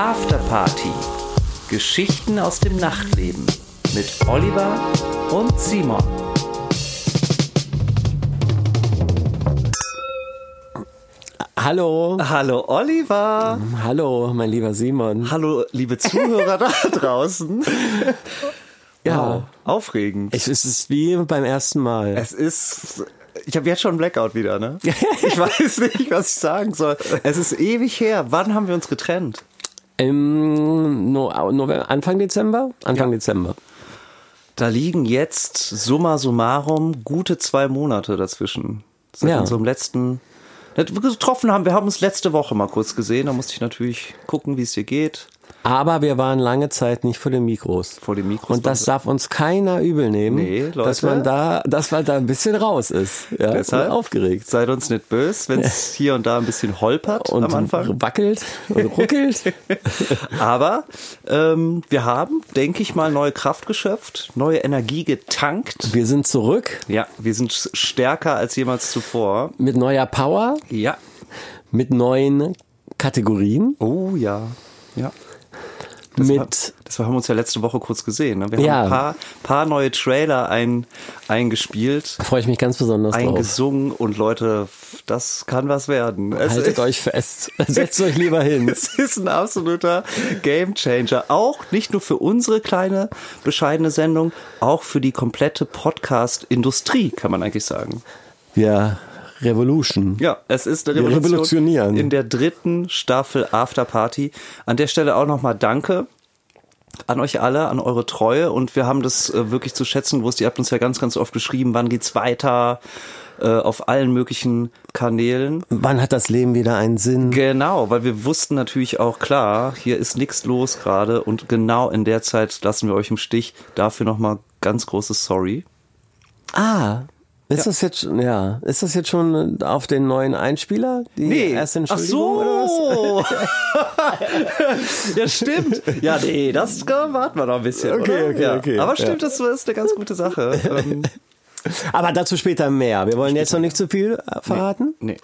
Afterparty. Geschichten aus dem Nachtleben mit Oliver und Simon. Hallo. Hallo Oliver. Hallo, mein lieber Simon. Hallo liebe Zuhörer da draußen. Ja. Aufregend. Es ist wie beim ersten Mal. Es ist. Ich habe jetzt schon einen Blackout wieder, ne? Ich weiß nicht, was ich sagen soll. Es ist ewig her. Wann haben wir uns getrennt? Im no November, Anfang Dezember? Anfang Ja. Dezember. Da liegen jetzt summa summarum gute zwei Monate dazwischen. Seit Ja. unserem letzten. Wir getroffen haben, wir haben uns letzte Woche mal kurz gesehen. Da musste ich natürlich gucken, wie es dir geht. Aber wir waren lange Zeit nicht vor den Mikros. Vor den Mikros Und das darf uns keiner übel nehmen, Nee, Leute. dass man da, dass man da ein bisschen raus ist. Ja, Deshalb aufgeregt. Seid uns nicht böse, wenn es hier und da ein bisschen holpert Und am Anfang. wackelt und ruckelt. Aber ähm, wir haben, denke ich mal, neue Kraft geschöpft, neue Energie getankt. wir sind zurück Ja, wir sind stärker als jemals zuvor. mit neuer Power, Ja. mit neuen Kategorien, Oh ja. Ja. Das war, mit das war, haben wir uns ja letzte Woche kurz gesehen. Ne? Wir Ja. haben ein paar, paar neue Trailer ein, eingespielt, da freue ich mich ganz besonders drauf. eingesungen und Leute, das kann was werden. Es Haltet euch fest. Setzt euch lieber hin. Es ist ein absoluter Gamechanger. Auch nicht nur für unsere kleine, bescheidene Sendung, auch für die komplette Podcast-Industrie, kann man eigentlich sagen. Wir Revolution. Ja, es ist eine Wir Revolution revolutionieren. in der dritten Staffel After Party. An der Stelle auch nochmal Danke an euch alle, an eure Treue und wir haben das äh, wirklich zu schätzen gewusst. Ihr habt uns ja ganz, ganz oft geschrieben, wann geht's weiter äh, auf allen möglichen Kanälen. Wann hat das Leben wieder einen Sinn? Genau, weil wir wussten natürlich auch klar, hier ist nichts los gerade und genau in der Zeit lassen wir euch im Stich. Dafür nochmal ganz großes Sorry. Ah, ist das jetzt schon- ja, ist das jetzt schon auf den neuen Einspieler? Die erste Ach Entschuldigung oder was? so. ja, stimmt. Ja, nee, das warten wir noch ein bisschen. Okay, oder? okay, ja. okay. Aber stimmt, das ist eine ganz gute Sache. Ähm, Aber dazu später mehr. Wir wollen jetzt noch nicht zu viel äh, verraten. nee.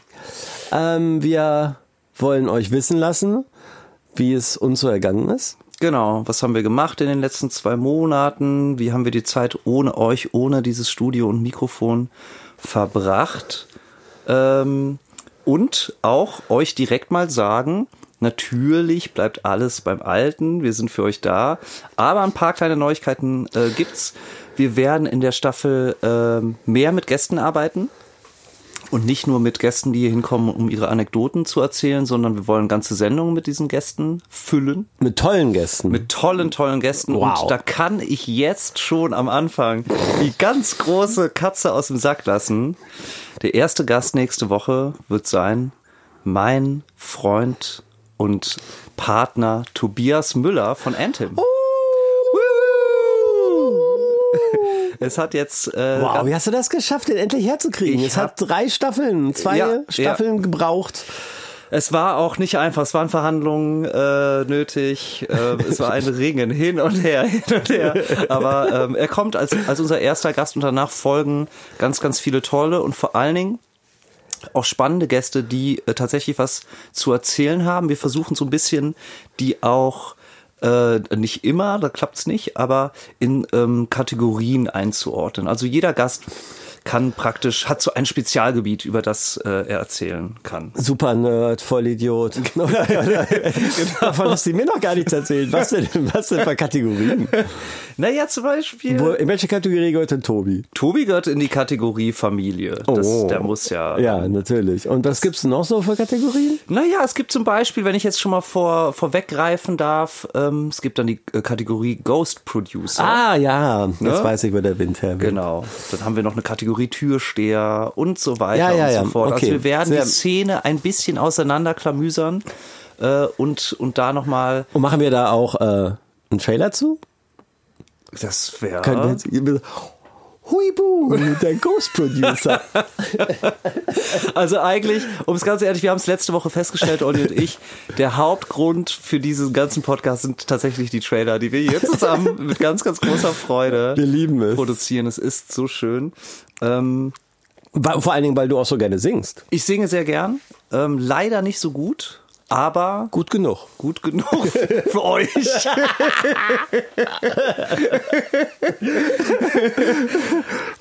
Ähm, wir wollen euch wissen lassen, wie es uns so ergangen ist. Genau, was haben wir gemacht in den letzten zwei Monaten? Wie haben wir die Zeit ohne euch, ohne dieses Studio und Mikrofon verbracht? Ähm, und auch euch direkt mal sagen, natürlich bleibt alles beim Alten, wir sind für euch da, aber ein paar kleine Neuigkeiten äh, gibt's. Wir werden in der Staffel ähm, mehr mit Gästen arbeiten. Und nicht nur mit Gästen, die hier hinkommen, um ihre Anekdoten zu erzählen, sondern wir wollen ganze Sendungen mit diesen Gästen füllen. Mit tollen Gästen. Mit tollen, tollen Gästen. Wow. Und da kann ich jetzt schon am Anfang die ganz große Katze aus dem Sack lassen. Der erste Gast nächste Woche wird sein mein Freund und Partner Tobias Müller von Anthem. Oh. Es hat jetzt äh, wow, wie hast du das geschafft, den endlich herzukriegen? Es hat drei Staffeln, zwei Ja, Staffeln gebraucht. Es war auch nicht einfach, es waren Verhandlungen äh, nötig, äh, es war ein Ringen hin und her, hin und her. Aber ähm, er kommt als, als unser erster Gast und danach folgen ganz, ganz viele tolle und vor allen Dingen auch spannende Gäste, die äh, tatsächlich was zu erzählen haben. Wir versuchen so ein bisschen, die auch äh, nicht immer, da klappt's nicht, aber in ähm, Kategorien einzuordnen. Also jeder Gast kann praktisch, hat so ein Spezialgebiet, über das äh, er erzählen kann. Super Nerd, Vollidiot. Oder, Davon hast du mir noch gar nichts erzählt. Was denn, was denn für Kategorien? Naja, zum Beispiel. Wo, in welche Kategorie gehört denn Tobi? Tobi gehört in die Kategorie Familie. Das, Oh. Der muss ja. Ja, natürlich. Und was gibt's noch so für Kategorien? Naja, es gibt zum Beispiel, wenn ich jetzt schon mal vor, vorweggreifen darf, ähm, es gibt dann die äh, Kategorie Ghost Producer. Ah, ja. Jetzt Ne? weiß ich, wo der Wind herweht. Genau. Dann haben wir noch eine Kategorie Türsteher und so weiter Ja, ja, und ja. so fort. Okay. Also wir werden Sehr- die Szene ein bisschen auseinanderklamüsern äh, und, und da nochmal. Und machen wir da auch äh, einen Trailer zu? Das wäre. Jetzt, Huibu, der Ghost Producer. Also eigentlich, um es ganz ehrlich, wir haben es letzte Woche festgestellt, Olli und ich, der Hauptgrund für diesen ganzen Podcast sind tatsächlich die Trailer, die wir hier zusammen mit ganz, ganz großer Freude Wir lieben es. produzieren. Es ist so schön. Ähm, Vor allen Dingen, weil du auch so gerne singst. ich singe sehr gern, ähm, leider nicht so gut. aber Gut genug. gut genug für euch.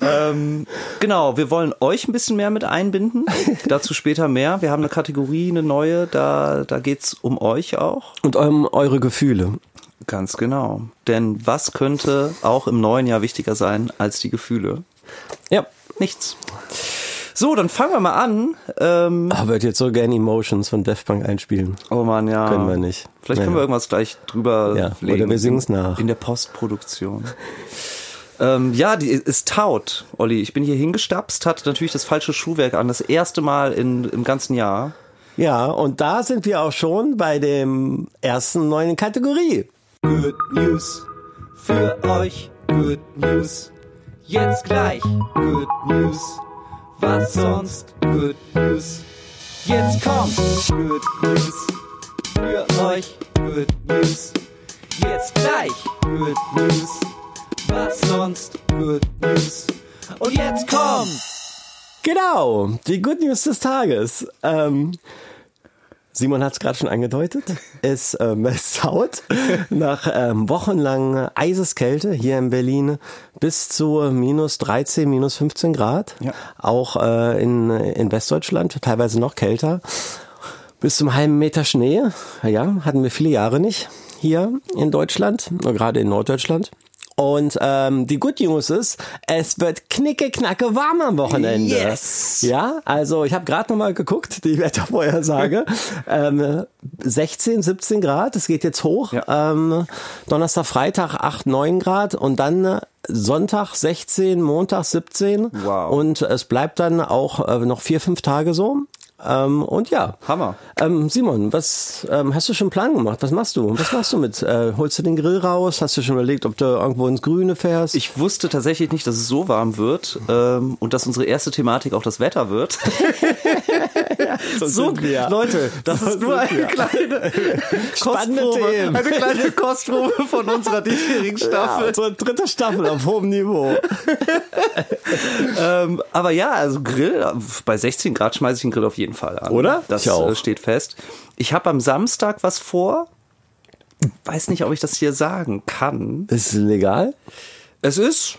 ähm, genau, wir wollen euch ein bisschen mehr mit einbinden. Dazu später mehr. Wir haben eine Kategorie, eine neue, da, da geht's um euch auch. Und eurem, eure Gefühle. Ganz genau. Denn was könnte auch im neuen Jahr wichtiger sein als die Gefühle? Ja. Nichts. So, dann fangen wir mal an. Ähm, Aber würde jetzt so gerne Emotions von Daft Punk einspielen. oh man, ja. Können wir nicht. Vielleicht können wir irgendwas gleich drüber Ja, legen. oder wir singen's nach. In der Postproduktion. ähm, ja, die ist taut, Olli. Ich bin hier hingestapst, hatte natürlich das falsche Schuhwerk an. Das erste Mal in, im ganzen Jahr. Ja, und da sind wir auch schon bei dem ersten neuen Kategorie. Good News für euch. Good News. Jetzt gleich. Good News. Was sonst? Good News. Jetzt kommt. Good News für euch. Good News. Jetzt gleich. Good News. Was sonst? Good News. Und jetzt kommt. Genau, die Good News des Tages. Ähm, Simon hat es gerade schon angedeutet. Es ähm, es haut nach ähm, wochenlang Eiseskälte hier in Berlin bis zu minus 13, minus 15 Grad. Ja. Auch äh, in, in Westdeutschland, teilweise noch kälter. Bis zum halben Meter Schnee. Ja, hatten wir viele Jahre nicht hier in Deutschland, gerade in Norddeutschland. Und ähm, die Good News ist, es wird knicke knacke warm am Wochenende. Yes! Ja, also ich habe gerade noch mal geguckt, die Wettervorhersage. ähm, 16, 17 Grad, es geht jetzt hoch. Ja. Ähm, Donnerstag, Freitag 8, 9 Grad und dann äh, Sonntag 16, Montag 17. Wow. Und es bleibt dann auch äh, noch vier, fünf Tage so. Ähm, und ja. Hammer. Ähm, Simon, was ähm, hast du schon einen Plan gemacht? Was machst du? Was machst du mit? Äh, holst du den Grill raus? Hast du schon überlegt, ob du irgendwo ins Grüne fährst? Ich wusste tatsächlich nicht, dass es so warm wird ähm, und dass unsere erste Thematik auch das Wetter wird. so wir. Leute, das So ist nur eine wir. kleine Kostprobe, Themen. eine kleine Kostprobe von unserer diesjährigen ja, Staffel. unsere dritte Staffel auf hohem Niveau. Ähm, aber ja, also Grill, bei 16 Grad schmeiße ich den Grill auf jeden Fall an. Oder? Das äh, steht fest. Ich habe am Samstag was vor. Weiß nicht, ob ich das hier sagen kann. Ist es legal? Es ist,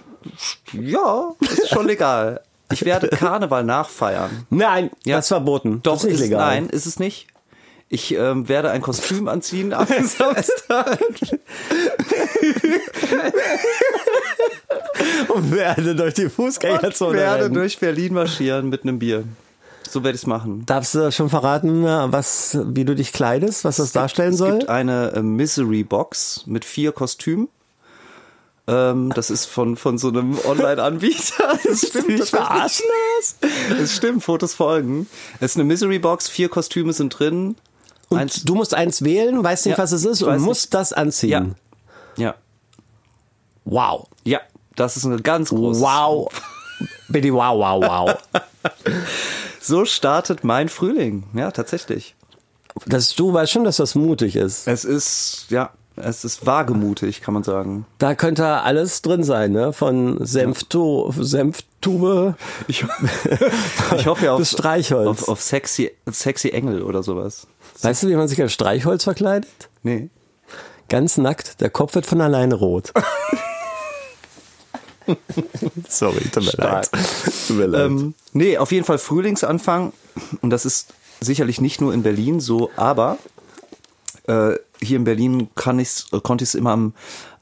ja, ist schon legal. Ich werde Karneval nachfeiern. Nein, Ja. das ist verboten. Doch, das ist ist, legal. nein, ist es nicht. Ich ähm, werde ein Kostüm anziehen am Samstag. Und werde durch die Ich Fußgängerzone werde rennen. durch Berlin marschieren mit einem Bier. So werde ich es machen. Darfst du schon verraten, was, wie du dich kleidest, was das darstellen Es soll? gibt eine äh, Misery Box mit vier Kostümen. Ähm, das ist von, von so einem Online-Anbieter. Das stimmt. tatsächlich. verarschen Das stimmt, Fotos folgen. Es ist eine Misery Box, vier Kostüme sind drin. Und Eins, du musst eins wählen, weißt nicht, Ja, was es ist und musst nicht. das anziehen. ja, Wow. ja, das ist eine ganz große. Wow. Bitte wow, wow, wow. So startet mein Frühling. Ja, tatsächlich. Das, du weißt schon, dass das mutig ist. Es ist, ja, es ist wagemutig, kann man sagen. Da könnte alles drin sein, ne? Von Senftu Senftube Ich, ich hoffe ja auf, bis Streichholz. auf, auf sexy, sexy Engel oder sowas. Weißt du, wie man sich als Streichholz verkleidet? Nee. Ganz nackt, der Kopf wird von alleine rot. Sorry, tut mir leid. Tut mir leid. Ähm, nee, auf jeden Fall Frühlingsanfang. Und das ist sicherlich nicht nur in Berlin so, aber äh, hier in Berlin kann ich's, konnte ich es immer am,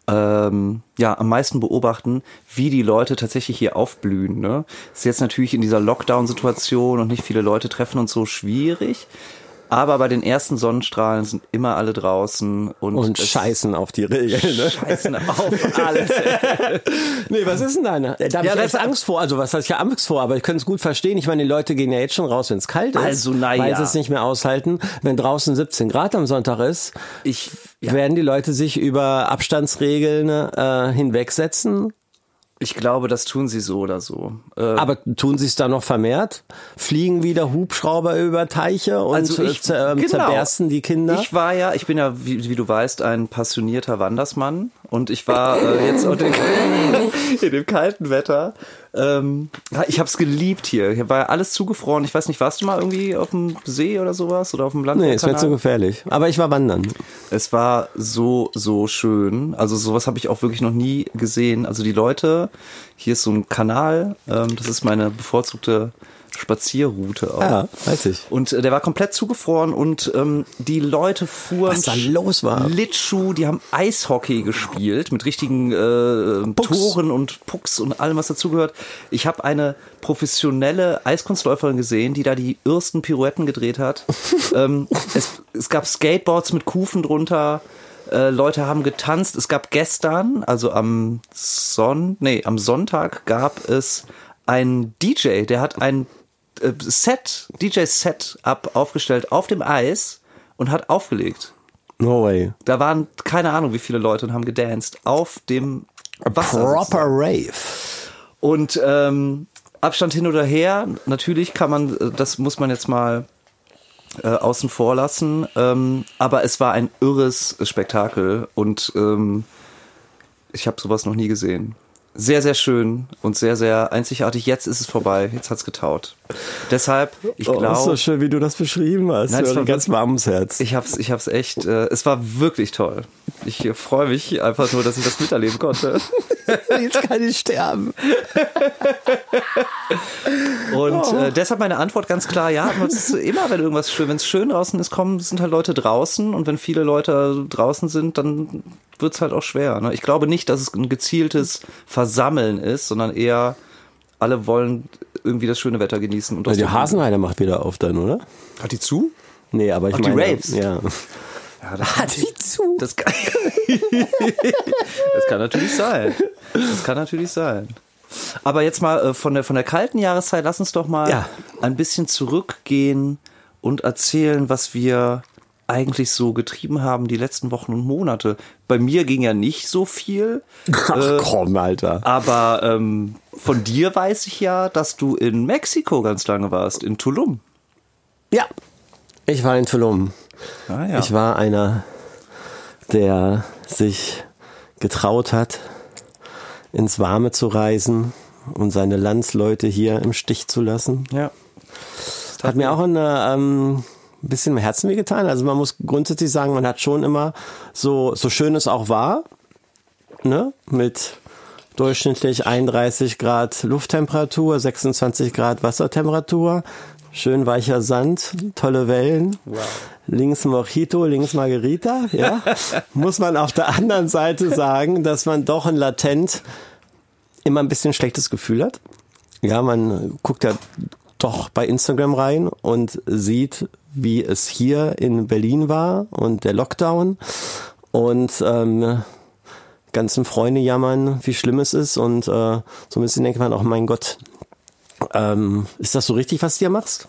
ähm, ja, am meisten beobachten, wie die Leute tatsächlich hier aufblühen. Ne? Ist jetzt natürlich in dieser Lockdown-Situation und nicht viele Leute treffen und so schwierig. Aber bei den ersten Sonnenstrahlen sind immer alle draußen und, und scheißen auf die Regeln. Ne? scheißen auf alles. Nee, was ist denn deine? Da habe Ja, ich das- echt Angst vor. Also was heißt ja Angst vor, aber ich könnte es gut verstehen. Ich meine, die Leute gehen ja jetzt schon raus, wenn es kalt ist. Also, na Weil sie es nicht mehr aushalten. Wenn draußen 17 Grad am Sonntag ist, Ich, ja. werden die Leute sich über Abstandsregeln äh, hinwegsetzen. Ich glaube, das tun sie so oder so. Äh, Aber tun sie es da noch vermehrt? Fliegen wieder Hubschrauber über Teiche und Also ich- äh, zer, ähm, genau. zerbersten die Kinder? Ich war ja, ich bin ja, wie, wie du weißt, ein passionierter Wandersmann. Und ich war äh, jetzt in, in dem kalten Wetter. Ähm, ich habe es geliebt hier. Hier war ja alles zugefroren. Ich weiß nicht, warst du mal irgendwie auf dem See oder sowas oder auf dem Land? Nee, es wird zu gefährlich. Aber ich war wandern. Es war so, so schön. Also sowas habe ich auch wirklich noch nie gesehen. Also die Leute, hier ist so ein Kanal, ähm, das ist meine bevorzugte Spazierroute auch. Ja, weiß ich. Und äh, der war komplett zugefroren und ähm, die Leute fuhren Was da los war. Litschuh, die haben Eishockey gespielt mit richtigen äh, Toren und Pucks und allem, was dazugehört. Ich habe eine professionelle Eiskunstläuferin gesehen, die da die ersten Pirouetten gedreht hat. ähm, es, es gab Skateboards mit Kufen drunter. Äh, Leute haben getanzt. Es gab gestern, also am Son, nee, am Sonntag gab es einen DJ, der hat ein äh, Set, DJ-Set-Up aufgestellt auf dem Eis und hat aufgelegt. No way. Da waren keine Ahnung, wie viele Leute und haben gedanced auf dem Wasser. Proper Rave. Und ähm, Abstand hin oder her, natürlich kann man, äh, das muss man jetzt mal äh, außen vor lassen, ähm, aber es war ein irres Spektakel und ähm, ich habe sowas noch nie gesehen sehr, sehr schön und sehr, sehr einzigartig. Jetzt ist es vorbei. Jetzt hat's getaut. Deshalb, ich glaube. Oh, so schön, wie du das beschrieben hast. Nein, es war ganz warm ums Herz. Ich hab's, ich hab's echt, äh, es war wirklich toll. Ich äh, freue mich einfach nur, dass ich das miterleben konnte. Jetzt kann ich sterben. Und oh. äh, deshalb meine Antwort ganz klar, ja, es immer, wenn irgendwas schön, wenn es schön draußen ist, kommen, sind halt Leute draußen und wenn viele Leute draußen sind, dann wird's halt auch schwer. Ne? Ich glaube nicht, dass es ein gezieltes Versammeln ist, sondern eher alle wollen irgendwie das schöne Wetter genießen. Und also die Hasenheide macht wieder auf dann, oder? Hat die zu? Nee, aber ich Ach, meine... die Raves? Ja. Ja, das Hat die zu? Das kann, das kann natürlich sein. Das kann natürlich sein. Aber jetzt mal äh, von der, von der kalten Jahreszeit, lass uns doch mal Ja. ein bisschen zurückgehen und erzählen, was wir eigentlich so getrieben haben die letzten Wochen und Monate. Bei mir ging ja nicht so viel. Ach Äh, komm, Alter. Aber ähm, von dir weiß ich ja, dass du in Mexiko ganz lange warst, in Tulum. Ja. Ich war in Tulum. Ah, ja. Ich war einer, der sich getraut hat, ins Warme zu reisen und seine Landsleute hier im Stich zu lassen. ja. Hat mir auch ein ähm, bisschen im Herzen wehgetan. Also man muss grundsätzlich sagen, man hat schon immer so, so schön es auch war, ne, mit durchschnittlich 31 Grad Lufttemperatur, 26 Grad Wassertemperatur, schön weicher Sand, tolle Wellen. Links Mojito, links Margarita, ja. muss man auf der anderen Seite sagen, dass man doch ein latent immer ein bisschen schlechtes Gefühl hat. Ja, man guckt ja doch bei Instagram rein und sieht, wie es hier in Berlin war und der Lockdown und ähm, ganzen Freunde jammern, wie schlimm es ist und äh, so ein bisschen denkt man auch, mein Gott, ähm, ist das so richtig, was du hier machst?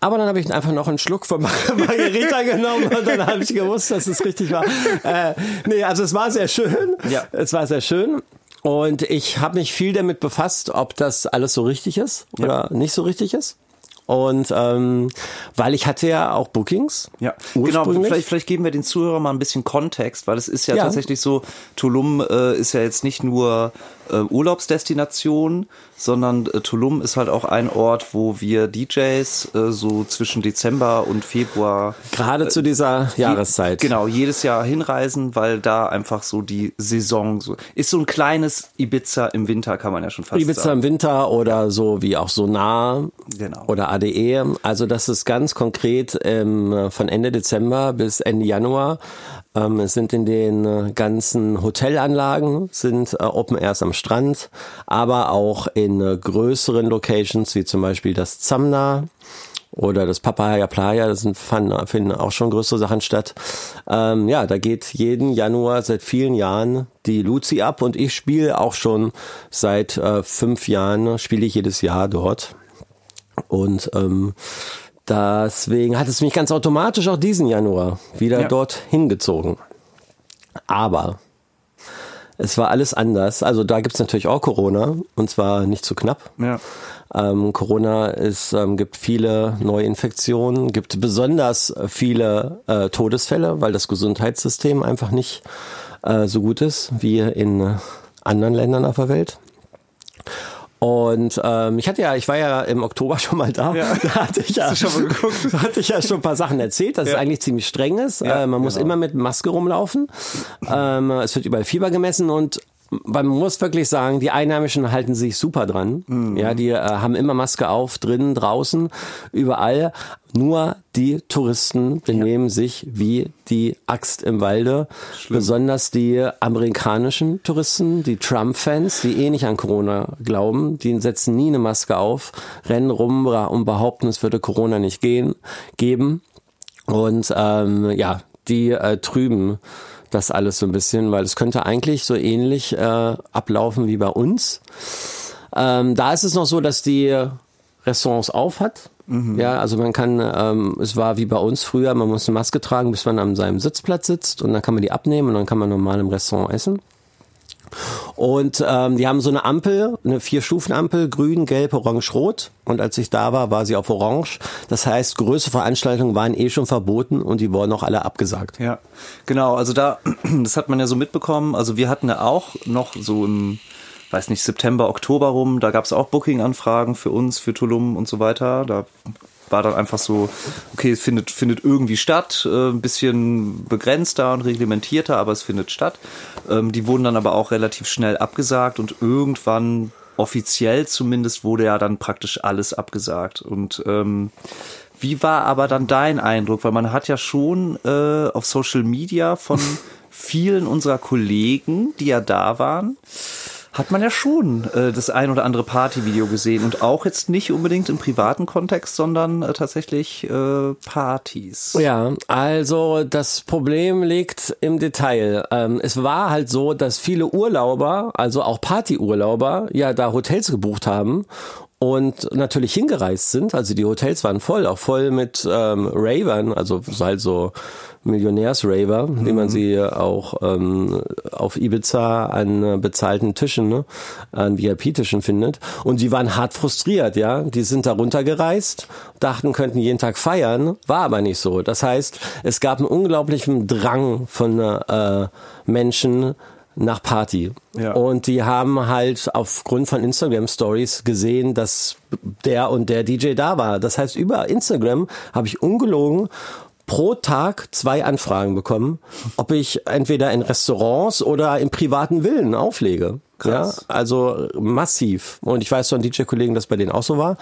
Aber dann habe ich einfach noch einen Schluck von Mar- Margarita genommen und dann habe ich gewusst, dass es richtig war. Äh, nee, also es war sehr schön. Ja. Es war sehr schön. Und ich habe mich viel damit befasst, ob das alles so richtig ist oder nicht so richtig ist. Und ähm, weil ich hatte ja auch Bookings. Ja, genau. Vielleicht, vielleicht geben wir den Zuhörern mal ein bisschen Kontext, weil es ist ja, Ja. tatsächlich so, Tulum äh, ist ja jetzt nicht nur äh, Urlaubsdestination, sondern äh, Tulum ist halt auch ein Ort, wo wir DJs äh, so zwischen Dezember und Februar Gerade zu dieser Jahreszeit. Genau, jedes Jahr hinreisen, weil da einfach so die Saison so ist so ein kleines Ibiza im Winter, kann man ja schon fast Ibiza sagen. im Winter oder so wie auch Sonar Genau. oder ADE. Also das ist ganz konkret ähm, von Ende Dezember bis Ende Januar. Ähm, es sind in den äh, ganzen Hotelanlagen, sind äh, Open Airs am Strand, aber auch in äh, größeren Locations wie zum Beispiel das Zamna oder das Papaya Playa, das sind, finden auch schon größere Sachen statt. Ähm, ja, da geht jeden Januar seit vielen Jahren die Luzi ab und ich spiele auch schon seit äh, fünf Jahren, spiele ich jedes Jahr dort. Und ähm, deswegen hat es mich ganz automatisch auch diesen Januar wieder Ja. dort hingezogen. Aber es war alles anders. Also da gibt's natürlich auch Corona und zwar nicht zu knapp. Ja. Ähm, Corona ist, ähm, gibt viele Neuinfektionen, gibt besonders viele äh, Todesfälle, weil das Gesundheitssystem einfach nicht äh, so gut ist wie in anderen Ländern auf der Welt. Und ähm, ich hatte ja, ich war ja im Oktober schon mal da. Ja. Da hatte ich ja, schon da hatte ich ja schon ein paar Sachen erzählt, dass ja. es eigentlich ziemlich streng ist. Ja, äh, man genau. muss immer mit Maske rumlaufen. Ähm, es wird überall Fieber gemessen und man muss wirklich sagen, die Einheimischen halten sich super dran. Mhm. Ja, die äh, haben immer Maske auf, drinnen, draußen, überall. Nur die Touristen benehmen ja. sich wie die Axt im Walde. Schlimm. Besonders die amerikanischen Touristen, die Trump-Fans, die eh nicht an Corona glauben, die setzen nie eine Maske auf, rennen rum und behaupten, es würde Corona nicht gehen, geben. Und ähm, ja, die äh, trüben das alles so ein bisschen, weil es könnte eigentlich so ähnlich äh, ablaufen wie bei uns. Ähm, da ist es noch so, dass die Restaurants auf hat. Mhm. Ja, also man kann, ähm, es war wie bei uns früher, man muss eine Maske tragen, bis man an seinem Sitzplatz sitzt und dann kann man die abnehmen und dann kann man normal im Restaurant essen. Und ähm, die haben so eine Ampel, eine Vier-Stufen-Ampel, grün, gelb, orange, rot. Und als ich da war, war sie auf orange. Das heißt, größere Veranstaltungen waren eh schon verboten und die wurden auch alle abgesagt. Ja, genau. Also da, das hat man ja so mitbekommen. Also wir hatten ja auch noch so im weiß nicht, September, Oktober rum, da gab es auch Booking-Anfragen für uns, für Tulum und so weiter. Da war dann einfach so, okay, es findet, findet irgendwie statt, äh, ein bisschen begrenzter und reglementierter, aber es findet statt. Ähm, die wurden dann aber auch relativ schnell abgesagt und irgendwann offiziell zumindest wurde ja dann praktisch alles abgesagt. Und ähm, wie war aber dann dein Eindruck? Weil man hat ja schon äh, auf Social Media von vielen unserer Kollegen, die ja da waren, hat man ja schon äh, das ein oder andere Partyvideo gesehen und auch jetzt nicht unbedingt im privaten Kontext, sondern äh, tatsächlich äh, Partys. Ja, also das Problem liegt im Detail. Ähm, es war halt so, dass viele Urlauber, also auch Partyurlauber, ja da Hotels gebucht haben und natürlich hingereist sind. Also die Hotels waren voll, auch voll mit ähm, Ravern, also halt so Millionärs-Raver, mhm. wie man sie auch ähm, auf Ibiza an äh, bezahlten Tischen, ne, an VIP-Tischen findet. Und die waren hart frustriert, ja. Die sind da runtergereist, dachten, könnten jeden Tag feiern, war aber nicht so. Das heißt, es gab einen unglaublichen Drang von äh, Menschen, nach Party. Ja. Und die haben halt aufgrund von Instagram Stories gesehen, dass der und der DJ da war. Das heißt, über Instagram habe ich ungelogen pro Tag zwei Anfragen bekommen, ob ich entweder in Restaurants oder in privaten Villen auflege. Krass. Ja, also massiv. Und ich weiß von DJ-Kollegen, dass bei denen auch so war.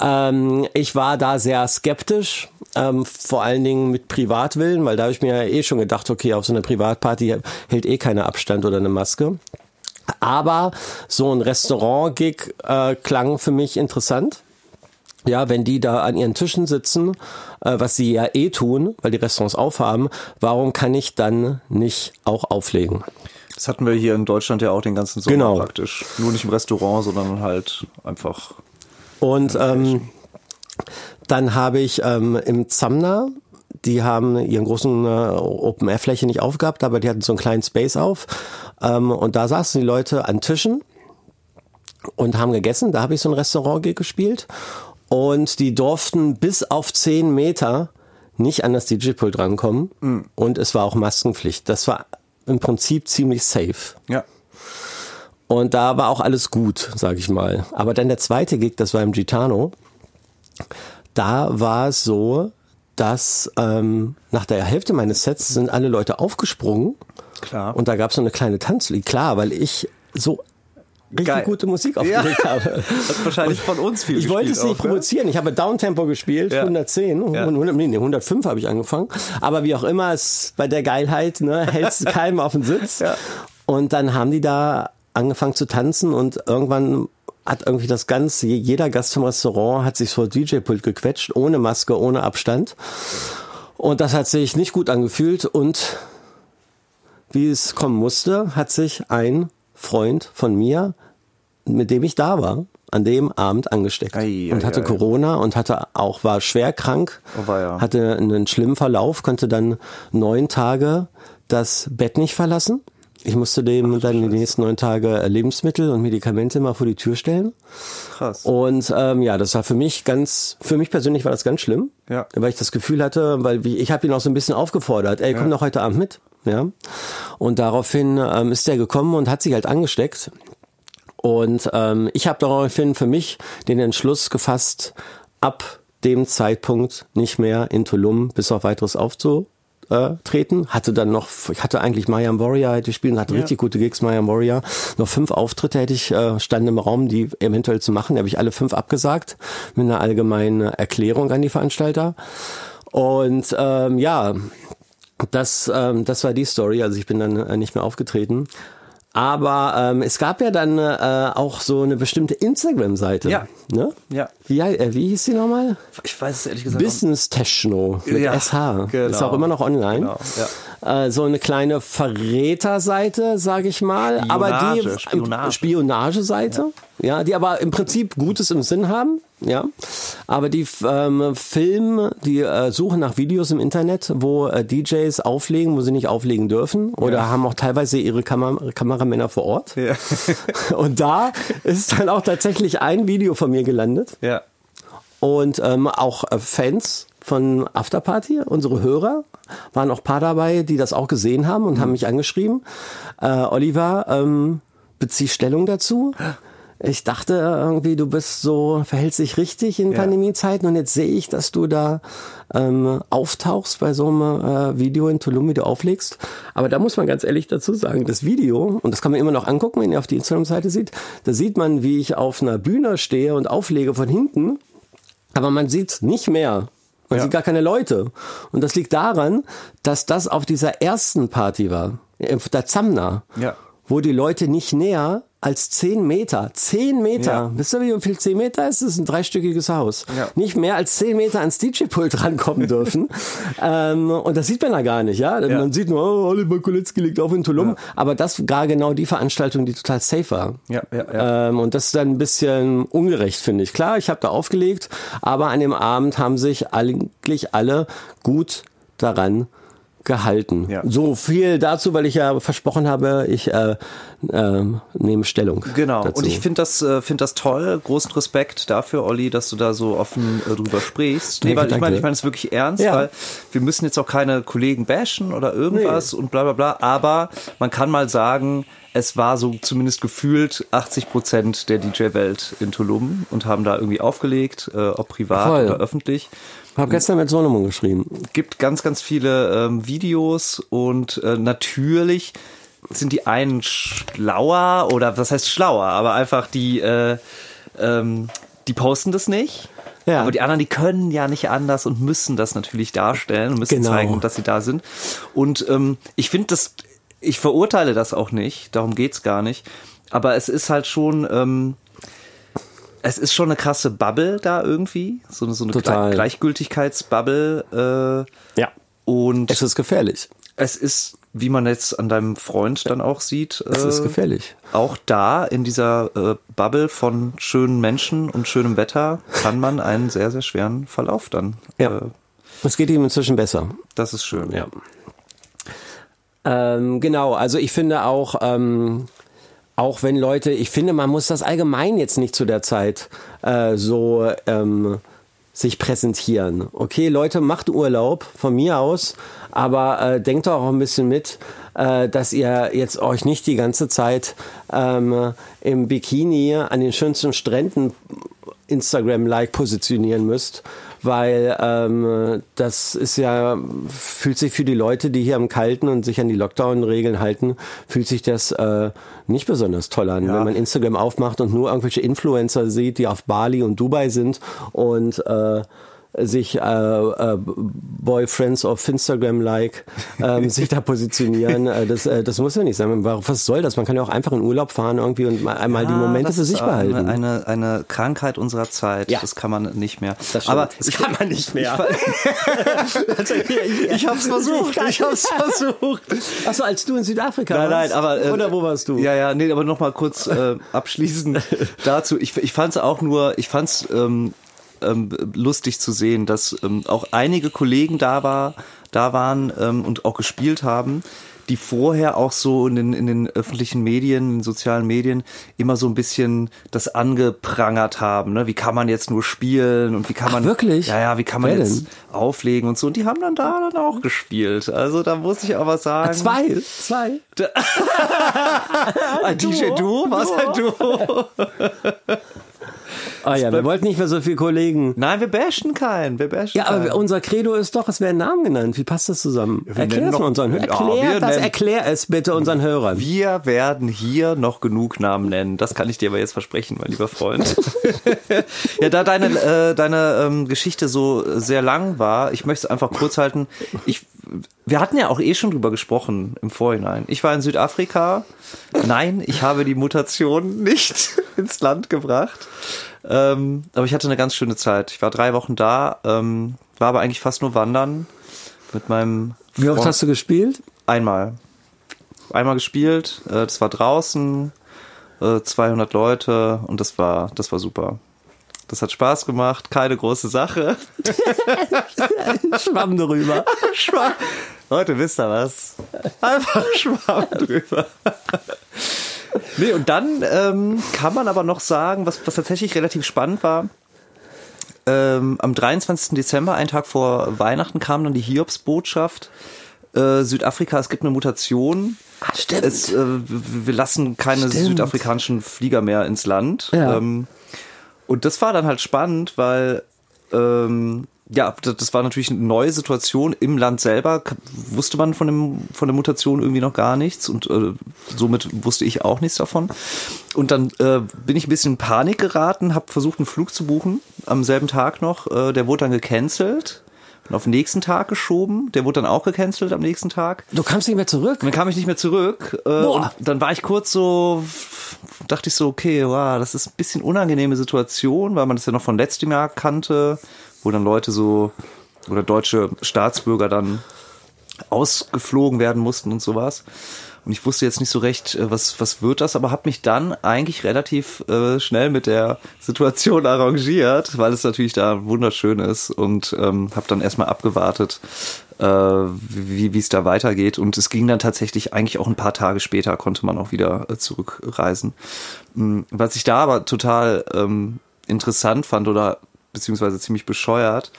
Ähm, ich war da sehr skeptisch, ähm, vor allen Dingen mit Privatwillen, weil da habe ich mir ja eh schon gedacht, okay, auf so einer Privatparty hält eh keiner Abstand oder eine Maske. Aber so ein Restaurant-Gig äh, klang für mich interessant. Ja, wenn die da an ihren Tischen sitzen, äh, was sie ja eh tun, weil die Restaurants aufhaben, warum kann ich dann nicht auch auflegen? Das hatten wir hier in Deutschland ja auch den ganzen Sommer genau. praktisch. Nur nicht im Restaurant, sondern halt einfach. Und ähm, dann habe ich ähm, im Zamna, die haben ihren großen äh, Open-Air-Fläche nicht aufgehabt, aber die hatten so einen kleinen Space auf. Ähm, und da saßen die Leute an Tischen und haben gegessen. Da habe ich so ein Restaurant gespielt. Und die durften bis auf zehn Meter nicht an das DJ-Pult rankommen. Mhm. Und es war auch Maskenpflicht. Das war im Prinzip ziemlich safe. Ja. Und da war auch alles gut, sag ich mal. Aber dann der zweite Gig, das war im Gitano. Da war es so, dass ähm, nach der Hälfte meines Sets sind alle Leute aufgesprungen. Klar. Und da gab es so eine kleine Tanzlied. Klar, weil ich so richtig Geil. gute Musik aufgelegt ja. habe. Das wahrscheinlich von uns viel Ich wollte es nicht auch, provozieren. Ich habe Downtempo gespielt, ja. 110, ja. 100, nee, 105 habe ich angefangen. Aber wie auch immer, es bei der Geilheit ne, hältst du keinem auf den Sitz. Ja. Und dann haben die da angefangen zu tanzen und irgendwann hat irgendwie das ganze, jeder Gast vom Restaurant hat sich vor DJ-Pult gequetscht, ohne Maske, ohne Abstand. Und das hat sich nicht gut angefühlt und wie es kommen musste, hat sich ein Freund von mir, mit dem ich da war, an dem Abend angesteckt ei, und hatte ei, Corona und hatte auch war schwer krank, oh, ja. hatte einen schlimmen Verlauf, konnte dann neun Tage das Bett nicht verlassen. Ich musste dem Ach, dann die nächsten neun Tage Lebensmittel und Medikamente mal vor die Tür stellen. Krass. Und ähm, ja, das war für mich ganz, für mich persönlich war das ganz schlimm, ja. weil ich das Gefühl hatte, weil ich habe ihn auch so ein bisschen aufgefordert, ey, komm ja. doch heute Abend mit. ja. Und daraufhin ähm, ist der gekommen und hat sich halt angesteckt. Und ähm, ich habe daraufhin für mich den Entschluss gefasst, ab dem Zeitpunkt nicht mehr in Tulum bis auf weiteres aufzutreten. Hatte dann noch, ich hatte eigentlich Mayam Warrior hätte spielen, hatte ja. richtig gute Gigs, Mayam Warrior. Noch fünf Auftritte hätte ich, äh, standen im Raum, die eventuell zu machen. Die habe ich alle fünf abgesagt mit einer allgemeinen Erklärung an die Veranstalter. Und ähm, ja, das, ähm, das war die Story. Also ich bin dann äh, nicht mehr aufgetreten. Aber ähm, es gab ja dann äh, auch so eine bestimmte Instagram-Seite. Ja. Ne? Ja. Wie, äh, wie hieß die nochmal? Ich weiß es ehrlich gesagt. Business Techno mit Ja, SH. genau. Ist auch immer noch online. Genau, ja. Äh, so eine kleine Verräterseite, sage ich mal. aber die Spionage, Spionage. Spionageseite. Ja, die aber im Prinzip Gutes im Sinn haben. Ja, aber die ähm, filmen, die äh, suchen nach Videos im Internet, wo äh, DJs auflegen, wo sie nicht auflegen dürfen, oder Ja. haben auch teilweise ihre Kamer Kameramänner vor Ort. Ja. Und da ist dann auch tatsächlich ein Video von mir gelandet ja. und ähm, auch äh, Fans von Afterparty, unsere Hörer, waren auch ein paar dabei, die das auch gesehen haben und haben mich angeschrieben. Äh, Oliver, ähm, bezieh Stellung dazu. Ich dachte irgendwie, du bist so, verhältst dich richtig in Ja. Pandemiezeiten und jetzt sehe ich, dass du da ähm, auftauchst bei so einem äh, Video in Tulum, wie du auflegst. Aber da muss man ganz ehrlich dazu sagen, das Video, und das kann man immer noch angucken, wenn ihr auf die Instagram-Seite sieht, da sieht man, wie ich auf einer Bühne stehe und auflege von hinten aber man sieht nicht mehr. Man Ja. sieht gar keine Leute. Und das liegt daran, dass das auf dieser ersten Party war, auf der Zamna, Ja. wo die Leute nicht näher als 10 Meter, 10 Meter, Ja. wisst ihr, wie viel 10 Meter ist? Das ist ein dreistöckiges Haus. Ja. Nicht mehr als 10 Meter ans DJ-Pult rankommen dürfen. ähm, und das sieht man da gar nicht, ja. Ja. Man sieht nur, oh, Oliver Koletzki liegt auf in Tulum. Aber das war genau die Veranstaltung, die total safe war. Ja, ja, ja. Ähm, und das ist dann ein bisschen ungerecht, finde ich. Klar, ich habe da aufgelegt, aber an dem Abend haben sich eigentlich alle gut daran gehalten. Ja. So viel dazu, weil ich ja versprochen habe, ich äh, äh, nehme Stellung. Genau. Dazu. Und ich finde das, äh, finde das toll. Großen Respekt dafür, Olli, dass du da so offen äh, drüber sprichst. Nee, weil ich meine, ich meine es wirklich ernst, Ja. weil wir müssen jetzt auch keine Kollegen bashen oder irgendwas und bla bla bla. Aber man kann mal sagen, es war so zumindest gefühlt 80 Prozent der DJ-Welt in Tulum und haben da irgendwie aufgelegt, äh, ob privat Voll. oder öffentlich. Ich habe gestern mit Solomon geschrieben. gibt ganz, ganz viele ähm, Videos und äh, natürlich sind die einen schlauer oder was heißt schlauer, aber einfach die, äh, ähm, die posten das nicht. Ja. Aber die anderen, die können ja nicht anders und müssen das natürlich darstellen und müssen Genau. zeigen, dass sie da sind. Und ähm, ich finde das, ich verurteile das auch nicht, darum geht's gar nicht. Aber es ist halt schon, ähm, es ist schon eine krasse Bubble da irgendwie, so, eine- so eine Total. Gle- Gleichgültigkeitsbubble. Äh, Ja. und Es ist gefährlich. es ist, wie man jetzt an deinem Freund dann auch sieht, Es ist äh, gefährlich. auch da in dieser äh, Bubble von schönen Menschen und schönem Wetter kann man einen sehr, sehr schweren Verlauf dann. Ja. Äh, Es geht ihm inzwischen besser. das ist schön. Ja. Ähm, genau, also ich finde auch, ähm, auch wenn Leute, ich finde, man muss das allgemein jetzt nicht zu der Zeit äh, so ähm, sich präsentieren. Okay, Leute, macht Urlaub von mir aus, aber äh, denkt auch ein bisschen mit, äh, dass ihr jetzt euch nicht die ganze Zeit ähm, im Bikini an den schönsten Stränden Instagram-like positionieren müsst, weil ähm, das ist ja, fühlt sich für die Leute, die hier im Kalten und sich an die Lockdown-Regeln halten, fühlt sich das äh, nicht besonders toll an, Ja. wenn man Instagram aufmacht und nur irgendwelche Influencer sieht, die auf Bali und Dubai sind und äh, sich äh, äh, Boyfriends of Instagram-like ähm, sich da positionieren. Äh, das, äh, das muss ja nicht sein. Was soll das? Man kann ja auch einfach in Urlaub fahren irgendwie und mal einmal die Ja, Momente das für ist sich behalten. Eine, eine, eine Krankheit unserer Zeit. Ja. Das kann man nicht mehr. Das. Aber Das ich, kann man nicht mehr. Also ich hab's versucht. Ich hab's versucht. Achso, als du in Südafrika Nein, warst? nein, aber äh, Oder wo warst du? Ja, ja, nee, aber noch mal kurz äh, abschließend dazu. Ich, ich fand es auch nur, ich fand es ähm, ähm, lustig zu sehen, dass ähm, auch einige Kollegen da war, da waren ähm, und auch gespielt haben, die vorher auch so in den, in den öffentlichen Medien, in den sozialen Medien immer so ein bisschen das angeprangert haben. Ne? Wie kann man jetzt nur spielen und wie kann man. wirklich? Ja, ja, wie kann man Wer jetzt denn? auflegen und so. Und die haben dann da dann auch gespielt. Also da muss ich aber sagen. Zwei, zwei. Ein DJ-Duo? Was ein Duo? Ah ja, wir wollten nicht mehr so viele Kollegen. Nein, wir bashen keinen. Wir bashen Ja, aber keinen. unser Credo ist doch, es werden Namen genannt. Wie passt das zusammen? Erklär nennen es unseren Hörern. Ja, Erklär wir das, nennen- erklär es bitte unseren Hörern. Wir werden hier noch genug Namen nennen. Das kann ich dir aber jetzt versprechen, mein lieber Freund. ja, da deine, äh, deine ähm, Geschichte so sehr lang war, ich möchte es einfach kurz halten. Ich, wir hatten ja auch eh schon drüber gesprochen im Vorhinein. Ich war in Südafrika. Nein, ich habe die Mutation nicht ins Land gebracht. Ähm, aber ich hatte eine ganz schöne Zeit. Ich war drei Wochen da, ähm, war aber eigentlich fast nur wandern mit meinem Wie oft Freund- hast du gespielt? Einmal. Einmal gespielt, äh, das war draußen, äh, 200 Leute und das war, das war super. Das hat Spaß gemacht, keine große Sache. Schwamm drüber. Schwamm. Leute, wisst ihr was? Einfach Schwamm drüber. Nee, und dann ähm, kann man aber noch sagen, was, was tatsächlich relativ spannend war. Ähm, am 23. Dezember, einen Tag vor Weihnachten, kam dann die Hiobsbotschaft. Äh, Südafrika, es gibt eine Mutation. Ah, stimmt. Es, äh, wir lassen keine Stimmt. südafrikanischen Flieger mehr ins Land. Ja. Ähm, und das war dann halt spannend, weil ähm, ja, das war natürlich eine neue Situation im Land selber. Wusste man von, dem, von der Mutation irgendwie noch gar nichts und äh, somit wusste ich auch nichts davon. Und dann äh, bin ich ein bisschen in Panik geraten, habe versucht, einen Flug zu buchen am selben Tag noch. Äh, der wurde dann gecancelt und auf den nächsten Tag geschoben. Der wurde dann auch gecancelt am nächsten Tag. Du kamst nicht mehr zurück. Und dann kam ich nicht mehr zurück. Äh, Boah. dann war ich kurz so, dachte ich so, okay, wow, das ist ein bisschen unangenehme Situation, weil man das ja noch von letztem Jahr kannte, wo dann Leute so oder deutsche Staatsbürger dann ausgeflogen werden mussten und sowas. Und ich wusste jetzt nicht so recht, äh, was, was wird das, aber habe mich dann eigentlich relativ äh, schnell mit der Situation arrangiert, weil es natürlich da wunderschön ist und ähm, habe dann erstmal abgewartet, äh, wie es da weitergeht. Und es ging dann tatsächlich eigentlich auch ein paar Tage später, konnte man auch wieder äh, zurückreisen. Mm, Was ich da aber total ähm, interessant fand oder beziehungsweise ziemlich bescheuert,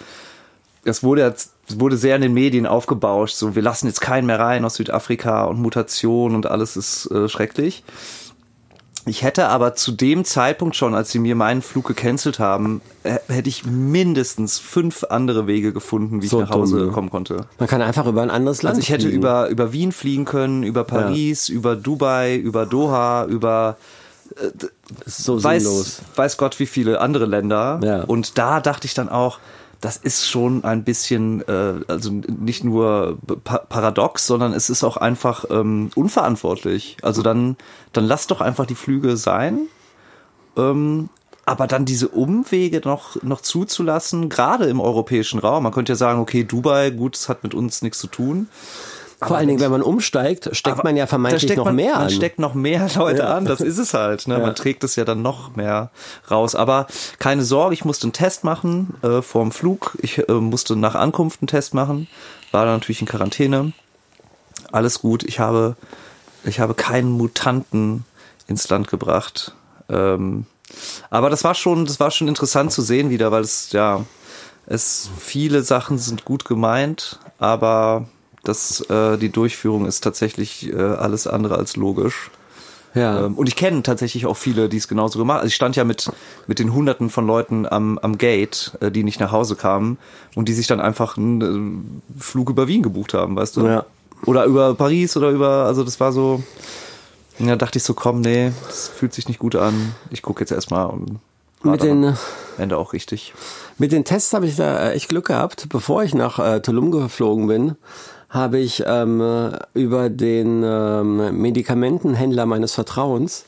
das wurde jetzt es wurde sehr in den Medien aufgebauscht, so wir lassen jetzt keinen mehr rein aus Südafrika und Mutation und alles ist äh, schrecklich. Ich hätte aber zu dem Zeitpunkt schon, als sie mir meinen Flug gecancelt haben, hätte ich mindestens fünf andere Wege gefunden, wie So ich nach Hause dumm, ne? kommen konnte. Man kann einfach über ein anderes Land Also ich hätte fliegen. über, über Wien fliegen können, über Paris, über Dubai, über Doha, über so sinnlos. weiß, weiß Gott wie viele andere Länder. Ja. Und da dachte ich dann auch, das ist schon ein bisschen, äh, also nicht nur pa paradox, sondern es ist auch einfach ähm, unverantwortlich. Also dann, dann lass doch einfach die Flüge sein. Ähm, aber dann diese Umwege noch, noch zuzulassen, gerade im europäischen Raum. Man könnte ja sagen, okay, Dubai, gut, das hat mit uns nichts zu tun. Vor allen Dingen, wenn man umsteigt, steckt Aber man ja vermeintlich noch man, mehr man an. steckt noch mehr Leute an, das ist es halt. Ne? Ja. Man trägt es ja dann noch mehr raus. Aber keine Sorge, ich musste einen Test machen äh, vorm Flug. Ich äh, musste nach Ankunft einen Test machen. War dann natürlich in Quarantäne. Alles gut. Ich habe, ich habe keinen Mutanten ins Land gebracht. Ähm, aber das war schon, das war schon interessant zu sehen wieder, weil es ja, es viele Sachen sind gut gemeint, aber das, äh, die Durchführung ist tatsächlich äh, alles andere als logisch. ja. Ähm, und ich kenne tatsächlich auch viele, die es genauso gemacht haben. Also ich stand ja mit, mit den Hunderten von Leuten am, am Gate, äh, die nicht nach Hause kamen und die sich dann einfach einen äh, Flug über Wien gebucht haben, weißt du? Ja. Oder über Paris oder über, also das war so, ja, dachte ich so, komm, nee, das fühlt sich nicht gut an. Ich gucke jetzt erstmal und Mit den, Ende auch richtig. mit den Tests habe ich da echt Glück gehabt. Bevor ich nach äh, Tulum geflogen bin, habe ich ähm, äh, über den ähm, Medikamentenhändler meines Vertrauens,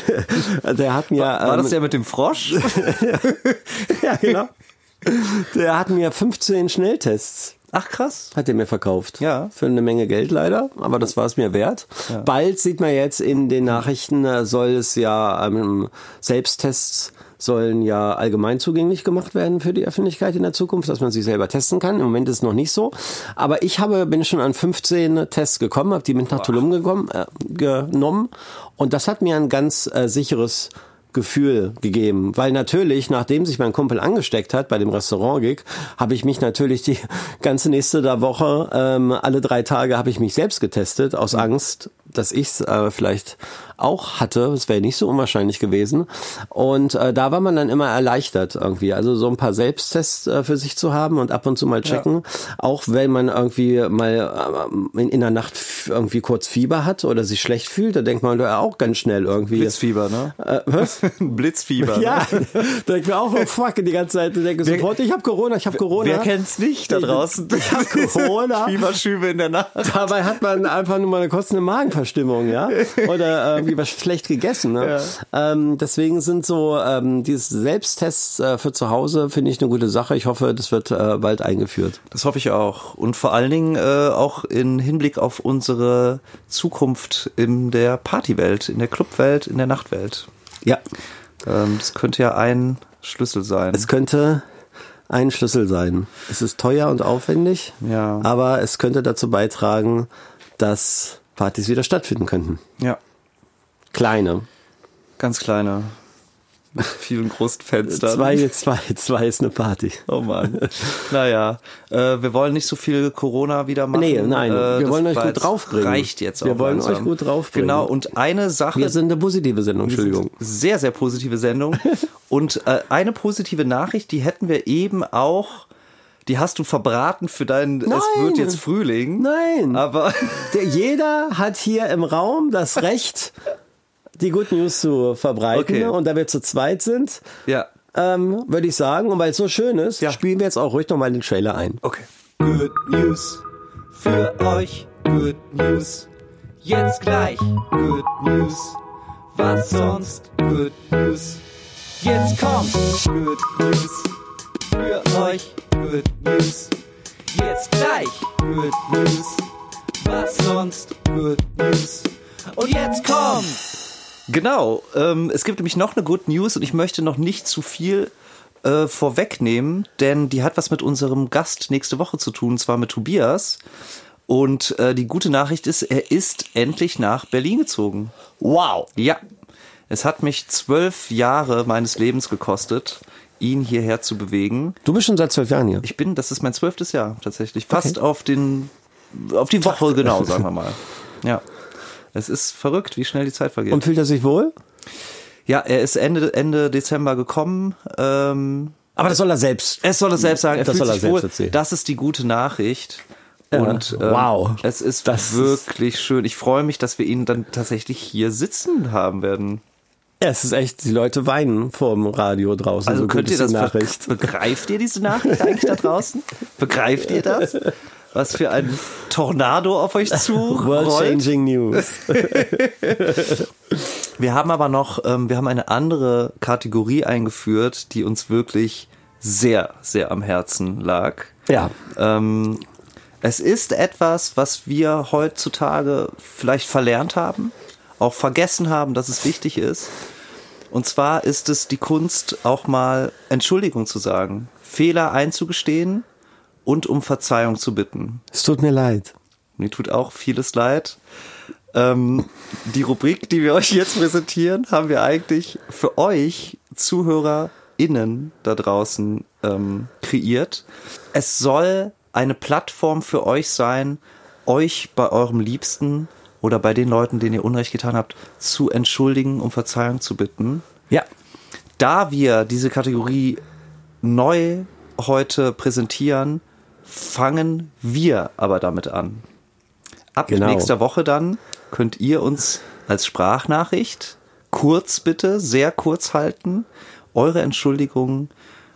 der hat mir... War ähm, das der mit dem Frosch? ja, genau. Der hat mir 15 Schnelltests Ach krass. Hat er mir verkauft. Ja. Für eine Menge Geld leider, aber das war es mir wert. Bald sieht man jetzt in den Nachrichten, äh, soll es ja ähm, Selbsttests sollen ja allgemein zugänglich gemacht werden für die Öffentlichkeit in der Zukunft, dass man sich selber testen kann. Im Moment ist es noch nicht so. Aber ich habe, bin schon an 15 Tests gekommen, habe die mit nach Tulum gekommen, äh, genommen und das hat mir ein ganz äh, sicheres Gefühl gegeben, weil natürlich, nachdem sich mein Kumpel angesteckt hat bei dem Restaurant-Gig, habe ich mich natürlich die ganze nächste der Woche, ähm, alle drei Tage habe ich mich selbst getestet, aus Angst, dass ich es äh, vielleicht auch hatte. Es wäre nicht so unwahrscheinlich gewesen. Und äh, da war man dann immer erleichtert irgendwie. Also so ein paar Selbsttests äh, für sich zu haben und ab und zu mal checken. Auch wenn man irgendwie mal äh, in, in der Nacht irgendwie kurz Fieber hat oder sich schlecht fühlt, da denkt man ja auch ganz schnell irgendwie. Blitzfieber, ne? Äh, was? Blitzfieber. Ja, Ne? da denke ich mir auch, oh fuck, die ganze Zeit. Ich denke sofort, ich habe Corona, ich habe Corona. Wer kennt's nicht da draußen? Ich hab Corona. Fieberschübe in der Nacht. Dabei hat man einfach nur mal eine kotzende Magenverstimmung, ja? Oder irgendwie was schlecht gegessen. Ne? Ähm, deswegen sind so ähm, diese Selbsttests äh, für zu Hause, finde ich eine gute Sache. Ich hoffe, das wird äh, bald eingeführt. Das hoffe ich auch. Und vor allen Dingen äh, auch in Hinblick auf unsere Zukunft in der Partywelt, in der Clubwelt, in der Nachtwelt. Ja. Ähm, das könnte ja ein Schlüssel sein. Es könnte ein Schlüssel sein. Es ist teuer und aufwendig, Ja. aber es könnte dazu beitragen, dass Partys wieder stattfinden könnten. ja, Kleine. ganz kleine. Mit vielen großen Fenstern. Zwei, zwei, zwei ist eine Party. Oh Mann. naja, äh, wir wollen nicht so viel Corona wieder machen. Nee, nein, äh, wir wollen euch gut draufbringen. Reicht jetzt auch Wir wollen langsam. euch gut draufbringen. Genau, und eine Sache, Wir sind eine positive Sendung, Entschuldigung. Sehr, sehr positive Sendung. Und äh, eine positive Nachricht, die hätten wir eben auch, die hast du verbraten für deinen, es wird jetzt Frühling. Nein. Aber Der, jeder hat hier im Raum das Recht, die Good News zu verbreiten. Okay. Und da wir zu zweit sind, ja, ähm, würde ich sagen, und weil es so schön ist, Ja. spielen wir jetzt auch ruhig nochmal den Trailer ein. okay. Good News für euch, Good News. Jetzt gleich Good News. Was sonst Good News? Jetzt kommt Good News für euch, Good News. Jetzt gleich Good News. Was sonst Good News? Und jetzt kommt Genau, ähm, es gibt nämlich noch eine Good News und ich möchte noch nicht zu viel äh, vorwegnehmen, denn die hat was mit unserem Gast nächste Woche zu tun, und zwar mit Tobias. Und äh, die gute Nachricht ist, er ist endlich nach Berlin gezogen. Wow. Ja, es hat mich zwölf Jahre meines Lebens gekostet, ihn hierher zu bewegen. Du bist schon seit zwölf Jahren hier. Ich bin, das ist mein zwölftes Jahr tatsächlich, fast auf den, auf die Woche genau, sagen wir mal. Ja, es ist verrückt, wie schnell die Zeit vergeht. Und fühlt er sich wohl? Ja, er ist Ende, Ende Dezember gekommen. Ähm, Aber das soll er selbst. es soll es selbst sagen, er Das fühlt soll er sich selbst wohl. erzählen. Das ist die gute Nachricht. Ja. Und ähm, Wow. es ist Das ist- wirklich schön. Ich freue mich, dass wir ihn dann tatsächlich hier sitzen haben werden. Ja, es ist echt, die Leute weinen vor dem Radio draußen. Also so könnt ihr ist das Nachricht. begreift ihr diese Nachricht eigentlich da draußen? Begreift ihr das? Was für ein Tornado auf euch zu World rollt? changing news. Wir haben aber noch, ähm, wir haben eine andere Kategorie eingeführt, die uns wirklich sehr, sehr am Herzen lag. Ja. Ähm, es ist etwas, was wir heutzutage vielleicht verlernt haben, auch vergessen haben, dass es wichtig ist. Und zwar ist es die Kunst, auch mal Entschuldigung zu sagen, Fehler einzugestehen und um Verzeihung zu bitten. Es tut mir leid. Mir tut auch vieles leid. Ähm, die Rubrik, die wir euch jetzt präsentieren, haben wir eigentlich für euch ZuhörerInnen da draußen ähm, kreiert. Es soll eine Plattform für euch sein, euch bei eurem Liebsten oder bei den Leuten, denen ihr Unrecht getan habt, zu entschuldigen, um Verzeihung zu bitten. Ja. Da wir diese Kategorie neu heute präsentieren, fangen wir aber damit an. Ab Genau. nächster Woche dann könnt ihr uns als Sprachnachricht kurz bitte, sehr kurz halten, eure Entschuldigungen,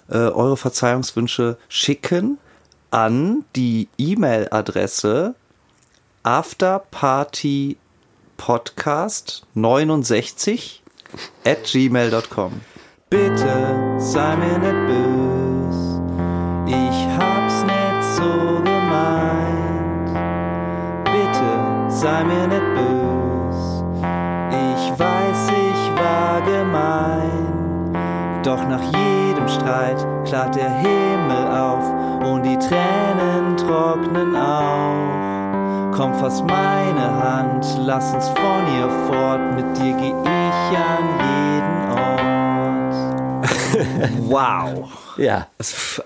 äh, eure Verzeihungswünsche schicken an die E-Mail-Adresse afterpartypodcast69 at gmail.com. Bitte sei mir nicht böse, sei mir nicht bös. Ich weiß, ich war gemein. Doch nach jedem Streit klart der Himmel auf und die Tränen trocknen auch. Komm, fass meine Hand, lass uns von ihr fort. Mit dir geh ich an jeden Ort. wow. Ja. Also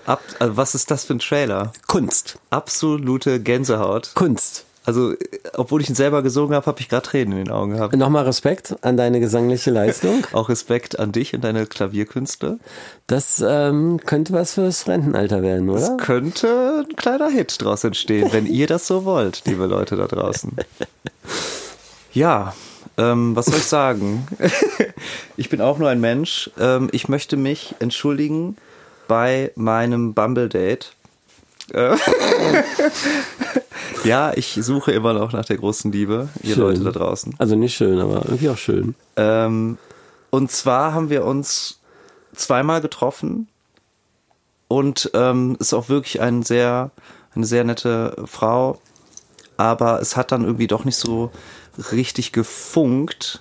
was ist das für ein Trailer? Kunst. Absolute Gänsehaut. Kunst. Also, äh, obwohl ich ihn selber gesungen habe, habe ich gerade Tränen in den Augen gehabt. Nochmal Respekt an deine gesangliche Leistung. Auch Respekt an dich und deine Klavierkünste. Das ähm, könnte was fürs Rentenalter werden, oder? Es könnte ein kleiner Hit draus entstehen, wenn ihr das so wollt, liebe Leute da draußen. Ja, ähm, was soll ich sagen? ich bin auch nur ein Mensch. Ähm, ich möchte mich entschuldigen bei meinem Bumble-Date. Äh, ja, ich suche immer noch nach der großen Liebe, ihr Schön. Leute da draußen. Also nicht schön, aber irgendwie auch schön. Ähm, und zwar haben wir uns zweimal getroffen und ähm, ist auch wirklich ein sehr, eine sehr nette Frau, aber es hat dann irgendwie doch nicht so richtig gefunkt.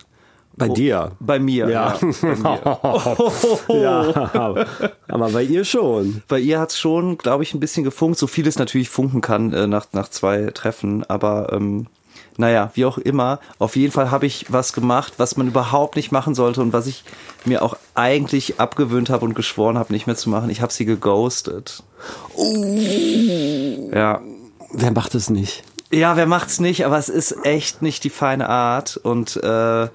Bei Oh, dir. Bei mir. Ja. bei, mir. ja, aber, aber bei ihr schon. bei ihr hat es schon, glaube ich, ein bisschen gefunkt, so viel es natürlich funken kann äh, nach, nach zwei Treffen, aber ähm, naja, wie auch immer, auf jeden Fall habe ich was gemacht, was man überhaupt nicht machen sollte und was ich mir auch eigentlich abgewöhnt habe und geschworen habe, nicht mehr zu machen. Ich habe sie geghostet. Ja. Wer macht es nicht? Ja, wer macht's nicht, aber es ist echt nicht die feine Art und äh,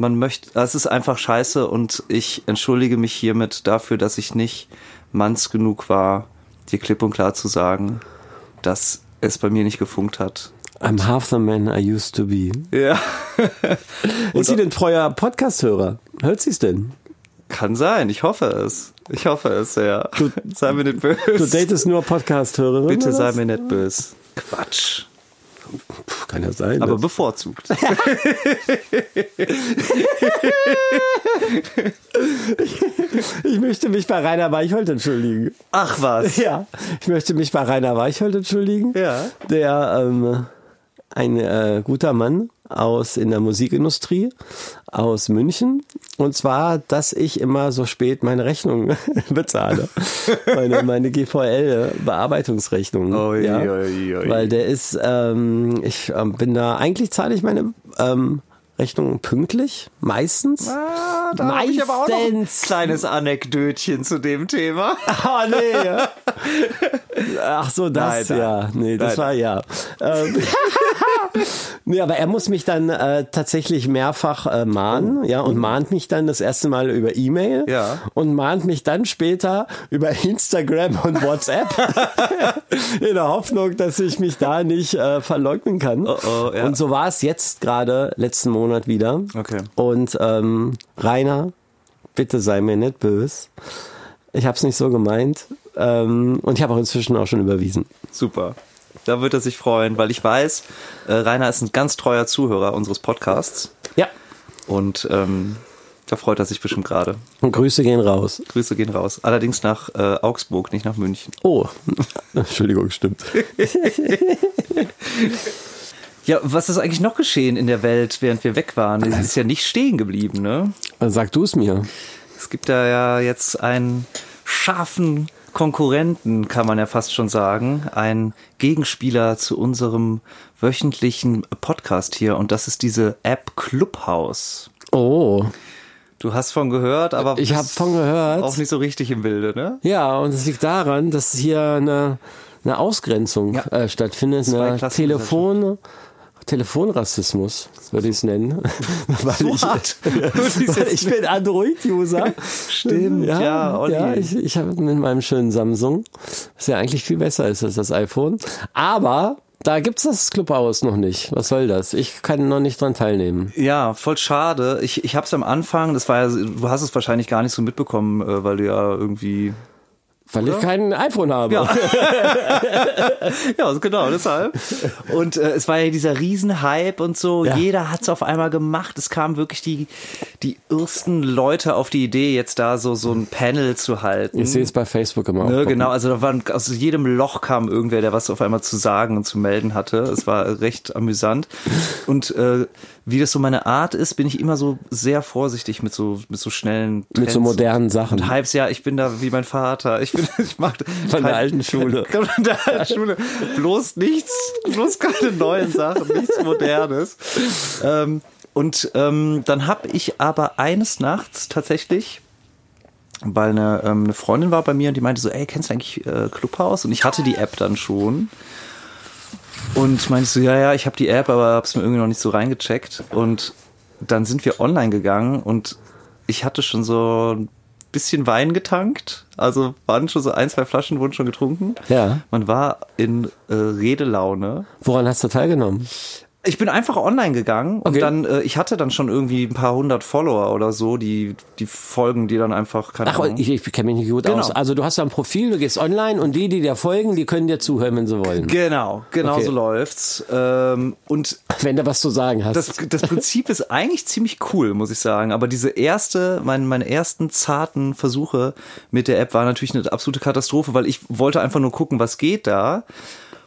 man möchte, es ist einfach scheiße und ich entschuldige mich hiermit dafür, dass ich nicht manns genug war, dir klipp und klar zu sagen, dass es bei mir nicht gefunkt hat. I'm half the man I used to be. Ja. Ist sie denn treuer Podcast-Hörer? Hört sie es denn? Kann sein, ich hoffe es. Ich hoffe es, ja. sei mir nicht böse. Du datest nur Podcast-Hörerin? Bitte sei mir nicht böse. Quatsch. Kann ja sein. Aber das- bevorzugt. ich möchte mich bei Rainer Weichholt entschuldigen. Ach was. Ja, ich möchte mich bei Rainer Weichholt entschuldigen. Ja. Der ähm, ein äh, guter Mann aus in der Musikindustrie aus München. Und zwar, dass ich immer so spät meine Rechnung bezahle. meine, meine GVL-Bearbeitungsrechnung. Ja. Weil der ist, ähm, ich ähm, bin da, eigentlich zahle ich meine ähm, Rechnung pünktlich, meistens. Ah, da habe ich aber auch noch ein Meistens. kleines Anekdötchen zu dem Thema. Oh nee. Ach so, das Nein, nein. ja. Nee, das Nein. war ja. Ähm, nee, aber er muss mich dann äh, tatsächlich mehrfach äh, mahnen, ja, und mahnt mich dann das erste Mal über E-Mail Ja. und mahnt mich dann später über Instagram und WhatsApp in der Hoffnung, dass ich mich da nicht äh, verleugnen kann. Oh, oh, ja. Und so war es jetzt gerade letzten Monat wieder. Okay. Und ähm, Rainer, bitte sei mir nicht böse. Ich habe es nicht so gemeint. Ähm, und ich habe auch inzwischen auch schon überwiesen. Super. Da wird er sich freuen, weil ich weiß, äh, Rainer ist ein ganz treuer Zuhörer unseres Podcasts. Ja. Und ähm, da freut er sich bestimmt gerade. Und Grüße gehen raus. Grüße gehen raus. Allerdings nach äh, Augsburg, nicht nach München. Oh, Entschuldigung, stimmt. Ja, was ist eigentlich noch geschehen in der Welt, während wir weg waren? Die ist ja nicht stehen geblieben, ne? Sag du es mir. Es gibt da ja jetzt einen scharfen Konkurrenten, kann man ja fast schon sagen. Ein Gegenspieler zu unserem wöchentlichen Podcast hier. Und das ist diese App Clubhouse. Oh, Du hast von gehört, aber ich habe von gehört. auch nicht so richtig im Bilde, ne? Ja, und es liegt daran, dass hier eine, eine Ausgrenzung Ja. äh, stattfindet, eine. Telefon, Telefonrassismus, würde ich es nennen. Weil What? ich, ich bin Android-User. Stimmt, ja, Olli. ja ich, ich habe mit meinem schönen Samsung, was ja eigentlich viel besser ist als das iPhone. Aber da gibt's das Clubhouse noch nicht. Was soll das? Ich kann noch nicht dran teilnehmen. Ja, voll schade. Ich, ich habe es am Anfang, das war ja, du hast es wahrscheinlich gar nicht so mitbekommen, äh, weil du ja irgendwie Weil ich kein iPhone habe. Ja. ja, genau, deshalb. Und äh, es war ja dieser Riesenhype und so. Ja. Jeder hat's auf einmal gemacht. Es kamen wirklich die, die ersten Leute auf die Idee, jetzt da so, so ein Panel zu halten. Ich sehe es bei Facebook immer. Ne, genau, also da waren aus jedem Loch kam irgendwer, der was auf einmal zu sagen und zu melden hatte. Es war recht amüsant. Und äh, wie das so meine Art ist, bin ich immer so sehr vorsichtig mit so mit so schnellen Trends Mit so modernen Sachen. und Hypes. Ja, ich bin da wie mein Vater. Ich bin ich mach Von der alten Schule. Von der alten Schule. Bloß nichts, bloß keine neuen Sachen, nichts Modernes. Ähm, und ähm, dann habe ich aber eines Nachts tatsächlich weil eine, ähm, eine Freundin war bei mir und die meinte so, ey, kennst du eigentlich äh, Clubhouse? Und ich hatte die App dann schon. Und meinte so, ja, ja, ich habe die App, aber hab's mir irgendwie noch nicht so reingecheckt. Und dann sind wir online gegangen und ich hatte schon so ein bisschen Wein getankt. Also waren schon so ein, zwei Flaschen wurden schon getrunken. Ja. Man war in äh, Redelaune. Woran hast du teilgenommen? Ich bin einfach online gegangen und Okay. dann, äh, ich hatte dann schon irgendwie ein paar hundert Follower oder so, die, die folgen, die dann einfach, keine Ach, Ahnung. ich, ich kenne mich nicht gut Genau. aus. Also du hast da ein Profil, du gehst online und die, die dir folgen, die können dir zuhören, wenn sie wollen. Genau, genau Okay. so läuft's. Ähm, und Wenn du was zu sagen hast. das, das Prinzip ist eigentlich ziemlich cool, muss ich sagen. Aber diese erste, mein, meine ersten zarten Versuche mit der App waren natürlich eine absolute Katastrophe, weil ich wollte einfach nur gucken, was geht da.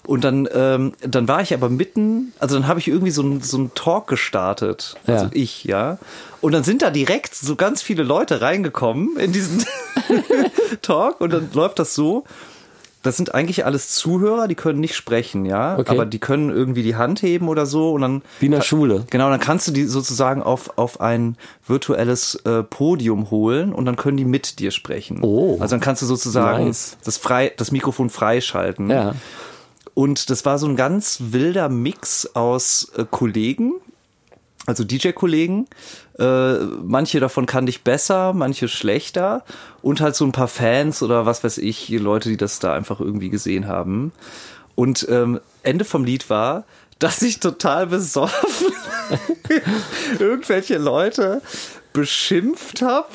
Und dann, ähm, dann war ich aber mitten, also dann habe ich irgendwie so einen so einen Talk gestartet, also Ja. ich, ja. Und dann sind da direkt so ganz viele Leute reingekommen in diesen Talk und dann läuft das so. Das sind eigentlich alles Zuhörer, die können nicht sprechen, ja, Okay. aber die können irgendwie die Hand heben oder so und dann Wie in der Schule. Genau, dann kannst du die sozusagen auf, auf ein virtuelles äh, Podium holen und dann können die mit dir sprechen. Oh. Also dann kannst du sozusagen Nice. das, frei, das Mikrofon freischalten. Ja. Und das war so ein ganz wilder Mix aus äh, Kollegen, also DJ-Kollegen. Äh, manche davon kannte ich besser, manche schlechter. Und halt so ein paar Fans oder was weiß ich, Leute, die das da einfach irgendwie gesehen haben. Und ähm, Ende vom Lied war, dass ich total besoffen irgendwelche Leute beschimpft habe,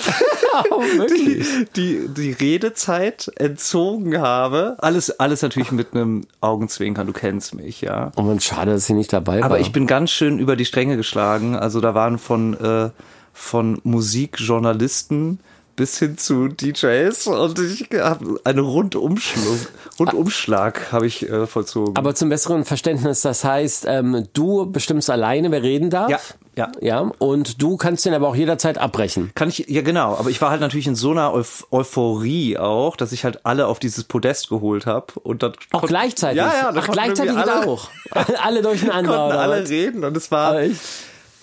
die, die die Redezeit entzogen habe. Alles, alles natürlich mit einem Augenzwinkern, du kennst mich, ja. Oh man, schade, dass sie nicht dabei war. Aber ich bin ganz schön über die Stränge geschlagen. Also da waren von, äh, von Musikjournalisten bis hin zu DJs und ich habe einen Rundumschlag, Rundumschlag habe ich äh, vollzogen. Aber zum besseren Verständnis, das heißt, ähm, du bestimmst alleine, wer reden darf. Ja, ja. Ja, und du kannst den aber auch jederzeit abbrechen. Kann ich, ja genau, aber ich war halt natürlich in so einer Euph Euphorie auch, dass ich halt alle auf dieses Podest geholt habe und dann Auch gleichzeitig. Ja, ja, Ach, gleichzeitig alle, auch. alle durcheinander. konnten alle was? reden und es war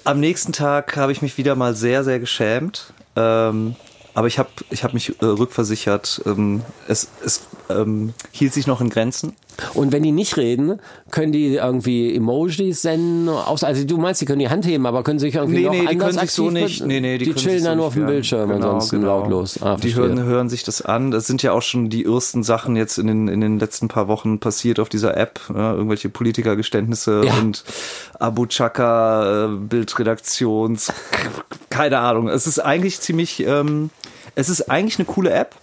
am nächsten Tag habe ich mich wieder mal sehr sehr geschämt. Ähm, aber ich habe ich hab mich äh, rückversichert. Ähm, es es ähm, hielt sich noch in Grenzen. Und wenn die nicht reden, können die irgendwie Emojis senden? Aus, also du meinst, die können die Hand heben, aber können sich irgendwie Nee, noch nee, die anders können sich so nicht. Nee, nee, die, die chillen sich so dann nur auf dem. Bildschirm, Genau, ansonsten genau. lautlos. Ah, die hören, hören sich das an. Das sind ja auch schon die ersten Sachen jetzt in den, in den letzten paar Wochen passiert auf dieser App. Ja, irgendwelche Politikergeständnisse Ja. und Abu Chaka, äh, Bildredaktions, keine Ahnung. Es ist eigentlich ziemlich, ähm, es ist eigentlich eine coole App.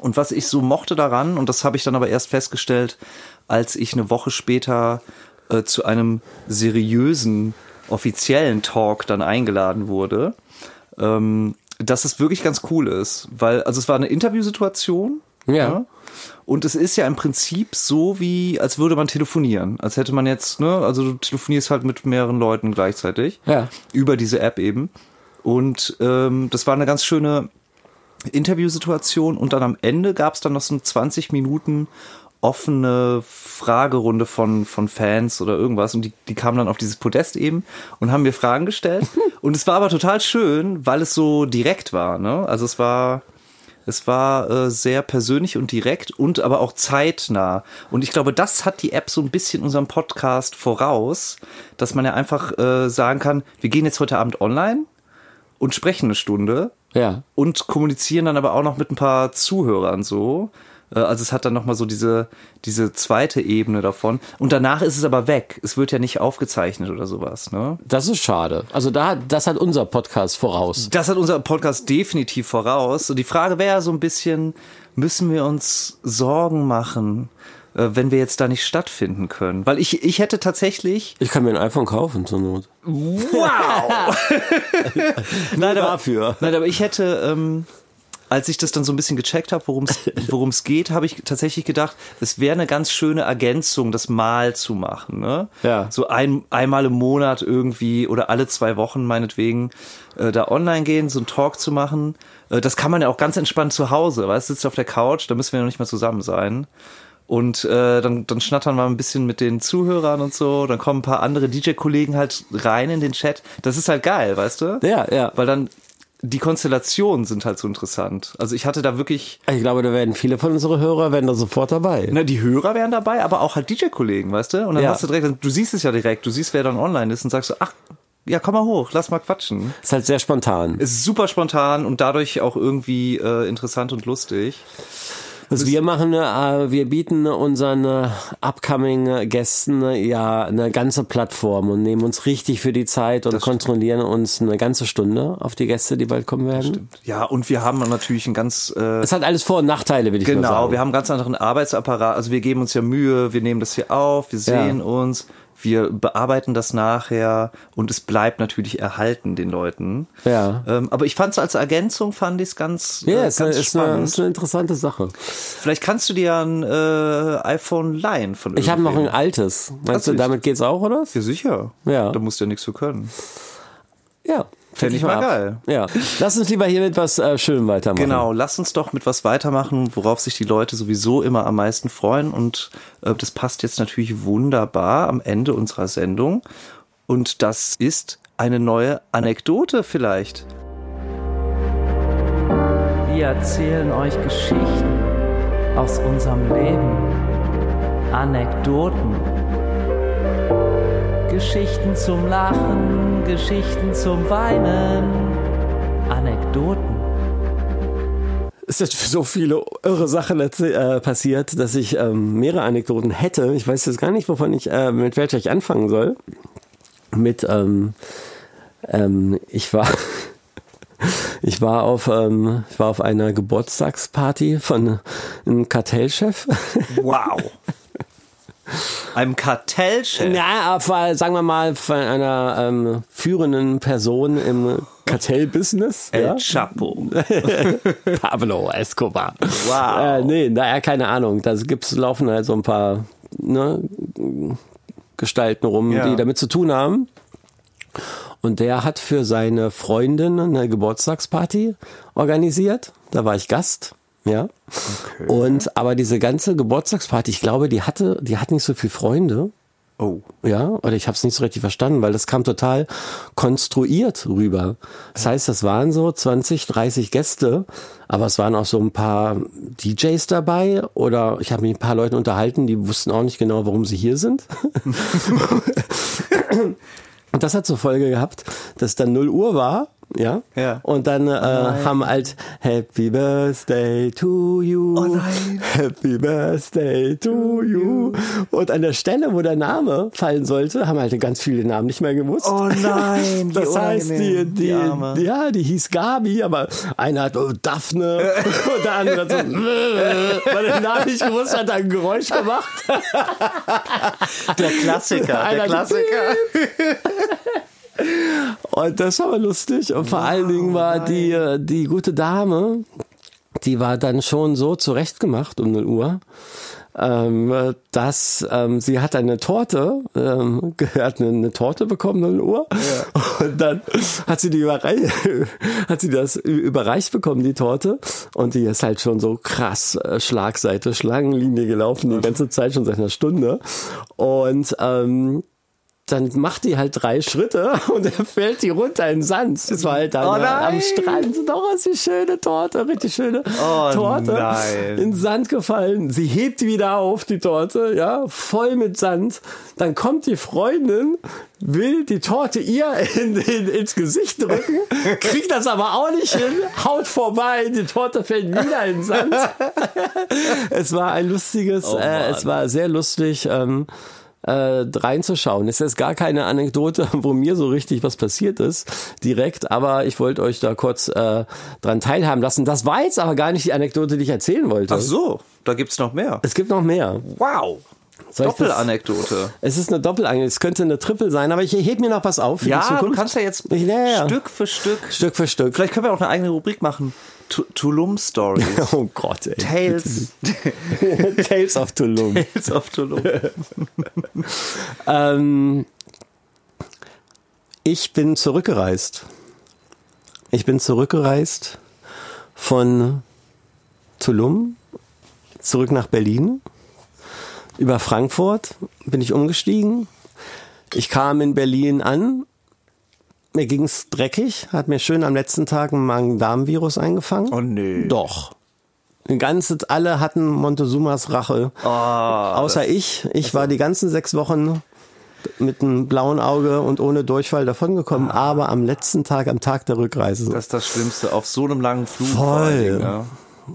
Und was ich so mochte daran, und das habe ich dann aber erst festgestellt, als ich eine Woche später äh, zu einem seriösen, offiziellen Talk dann eingeladen wurde, ähm, dass es wirklich ganz cool ist. Weil, also es war eine Interviewsituation. Ja. Und es ist ja im Prinzip so wie, als würde man telefonieren. Als hätte man jetzt, ne, also du telefonierst halt mit mehreren Leuten gleichzeitig. Ja. Über diese App eben. Und ähm, das war eine ganz schöne Interviewsituation. Und dann am Ende gab es dann noch so eine 20 Minuten offene Fragerunde von, von Fans oder irgendwas. Und die, die kamen dann auf dieses Podest eben und haben mir Fragen gestellt. und es war aber total schön, weil es so direkt war. Ne? Also es war. Es war äh, sehr persönlich und direkt und aber auch zeitnah. Und ich glaube, das hat die App so ein bisschen unserem Podcast voraus, dass man ja einfach äh, sagen kann, wir gehen jetzt heute Abend online und sprechen eine Stunde Ja. und kommunizieren dann aber auch noch mit ein paar Zuhörern so. Äh, Also es hat dann nochmal so diese, diese zweite Ebene davon. Und danach ist es aber weg. Es wird ja nicht aufgezeichnet oder sowas, ne? Das ist schade. Also da, das hat unser Podcast voraus. Das hat unser Podcast definitiv voraus. Und die Frage wäre so ein bisschen, müssen wir uns Sorgen machen, wenn wir jetzt da nicht stattfinden können? Weil ich, ich hätte tatsächlich. Ich kann mir ein iPhone kaufen zur Not. Wow! nein, aber, dafür. nein, aber ich hätte, ähm, als ich das dann so ein bisschen gecheckt habe, worum es geht, habe ich tatsächlich gedacht, es wäre eine ganz schöne Ergänzung, das mal zu machen. Ne? Ja. So ein, einmal im Monat irgendwie oder alle zwei Wochen meinetwegen äh, da online gehen, so einen Talk zu machen. Äh, das kann man ja auch ganz entspannt zu Hause, weißt du, sitzt auf der Couch, da müssen wir noch nicht mal zusammen sein. Und äh, dann, dann schnattern wir ein bisschen mit den Zuhörern und so. Dann kommen ein paar andere DJ-Kollegen halt rein in den Chat. Das ist halt geil, weißt du? Ja, ja. Weil dann die Konstellationen sind halt so interessant. Also ich hatte da wirklich. Ich glaube, da werden viele von unseren Hörer werden da sofort dabei. Na, die Hörer wären dabei, aber auch halt DJ-Kollegen, weißt du? Und dann Ja. hast du direkt, du siehst es ja direkt, du siehst, wer dann online ist und sagst so, ach, ja, komm mal hoch, lass mal quatschen. Ist halt sehr spontan. Es ist super spontan und dadurch auch irgendwie äh, interessant und lustig. Was wir machen, äh, wir bieten unseren äh, upcoming Gästen äh, ja eine ganze Plattform und nehmen uns richtig für die Zeit und Das stimmt. kontrollieren uns eine ganze Stunde auf die Gäste, die bald kommen werden. Ja, und wir haben natürlich ein ganz äh, Es hat alles Vor- und Nachteile, will ich Genau, sagen. wir haben einen ganz anderen Arbeitsapparat. Also wir geben uns ja Mühe, wir nehmen das hier auf, wir sehen uns, wir bearbeiten das nachher und es bleibt natürlich erhalten den Leuten. Ja. Ähm, aber ich fand es als Ergänzung, fand ich es ganz, ja, äh, ist, ganz eine, ist, eine, spannend. ist eine interessante Sache. Vielleicht kannst du dir ein äh, iPhone leihen von Ich habe noch ein altes. Meinst du, Tatsächlich? damit geht's auch, oder? Ja, sicher. Ja. Da musst du ja nichts für können. Ja. Fänd ich mal geil. Ja. Lass uns lieber hier mit was äh, Schönem weitermachen. Genau, lass uns doch mit was weitermachen, worauf sich die Leute sowieso immer am meisten freuen. Und äh, das passt jetzt natürlich wunderbar am Ende unserer Sendung. Und das ist eine neue Anekdote vielleicht. Wir erzählen euch Geschichten aus unserem Leben. Anekdoten. Geschichten zum Lachen, Geschichten zum Weinen. Anekdoten. Es ist so viele irre Sachen äh, passiert, dass ich ähm, mehrere Anekdoten hätte. Ich weiß jetzt gar nicht, wovon ich, äh, mit welcher ich anfangen soll. Mit, ähm, ähm, ich war, ich war auf, ähm, ich war auf einer Geburtstagsparty von einem Kartellchef. Wow. Einem Kartellchef. Auf, äh, sagen wir mal, von einer ähm, führenden Person im Kartellbusiness. El ja? Chapo. Pablo Escobar. Wow. Äh, nee, naja, keine Ahnung. Da gibt's, laufen halt so ein paar ne, Gestalten rum, Ja. die damit zu tun haben. Und der hat für seine Freundin eine Geburtstagsparty organisiert. Da war ich Gast. Ja. Und aber diese ganze Geburtstagsparty, ich glaube, die hatte, die hat nicht so viele Freunde. Oh. Ja, oder ich habe es nicht so richtig verstanden, weil das kam total konstruiert rüber. Das heißt, das waren so 20, 30 Gäste, aber es waren auch so ein paar DJs dabei oder ich habe mich ein paar Leuten unterhalten, die wussten auch nicht genau, warum sie hier sind. Und das hat zur Folge gehabt, dass dann 0 Uhr war, ja. Ja. Und dann äh, haben halt Happy Birthday to you. Oh nein. Happy Birthday to you. Und an der Stelle, wo der Name fallen sollte, haben halt ganz viele Namen nicht mehr gewusst. Oh nein, Das heißt, die, die, die ja, die hieß Gabi, aber einer hat oh, Daphne und der andere hat so, weil der Name nicht gewusst hat, hat ein Geräusch gemacht. Der Klassiker, der Einer- Klassiker. Und das war lustig. Und vor allen Dingen war die, äh, die gute Dame, die war dann schon so zurechtgemacht um 0 Uhr, ähm, dass ähm, sie hat eine Torte, ähm, hat eine, eine Torte bekommen 0 Uhr. Und dann hat sie die überrei hat sie das überreicht bekommen, die Torte. Und die ist halt schon so krass äh, Schlagseite, Schlangenlinie gelaufen, die ganze Zeit schon seit einer Stunde. Und ähm, dann macht die halt drei Schritte und dann fällt die runter in den Sand. Das war halt dann Oh am. Strand. Doch, ist die schöne Torte, richtig schöne Oh Torte. nein. In den Sand gefallen. Sie hebt wieder auf, die Torte, ja, voll mit Sand. Dann kommt die Freundin, will die Torte ihr in, in, ins Gesicht drücken, kriegt das aber auch nicht hin, haut vorbei, die Torte fällt wieder in den Sand. es war ein lustiges, Oh äh, es war sehr lustig. Ähm, äh, reinzuschauen. Es ist gar keine Anekdote, wo mir so richtig was passiert ist, direkt, aber ich wollte euch da kurz äh, dran teilhaben lassen. Das war jetzt aber gar nicht die Anekdote, die ich erzählen wollte. Ach so, da gibt's noch mehr. Es gibt noch mehr. Wow. Doppelanekdote. Es ist eine Doppelanekdote. Es könnte eine Triple sein, aber ich heb mir noch was auf Ja, du kannst ja jetzt Ich- ja, ja. Stück für Stück. Stück für Stück. Vielleicht können wir auch eine eigene Rubrik machen. Tu- Tulum Stories. Oh Gott, ey. Tales, Tales of Tulum. Tales of Tulum. Ähm, ich bin zurückgereist. Ich bin zurückgereist von Tulum zurück nach Berlin. Über Frankfurt bin ich umgestiegen. Ich kam in Berlin an. Mir ging's dreckig, hat mir schön am letzten Tag ein Magen-Darm-Virus eingefangen. Oh nee. Doch. Ganze, alle hatten Montezumas Rache. Ah, Außer ich. Ich war die ganzen sechs Wochen mit einem blauen Auge und ohne Durchfall davongekommen, aber am letzten Tag, am Tag der Rückreise, Das ist das Schlimmste auf so einem langen Flug. Voll. ja.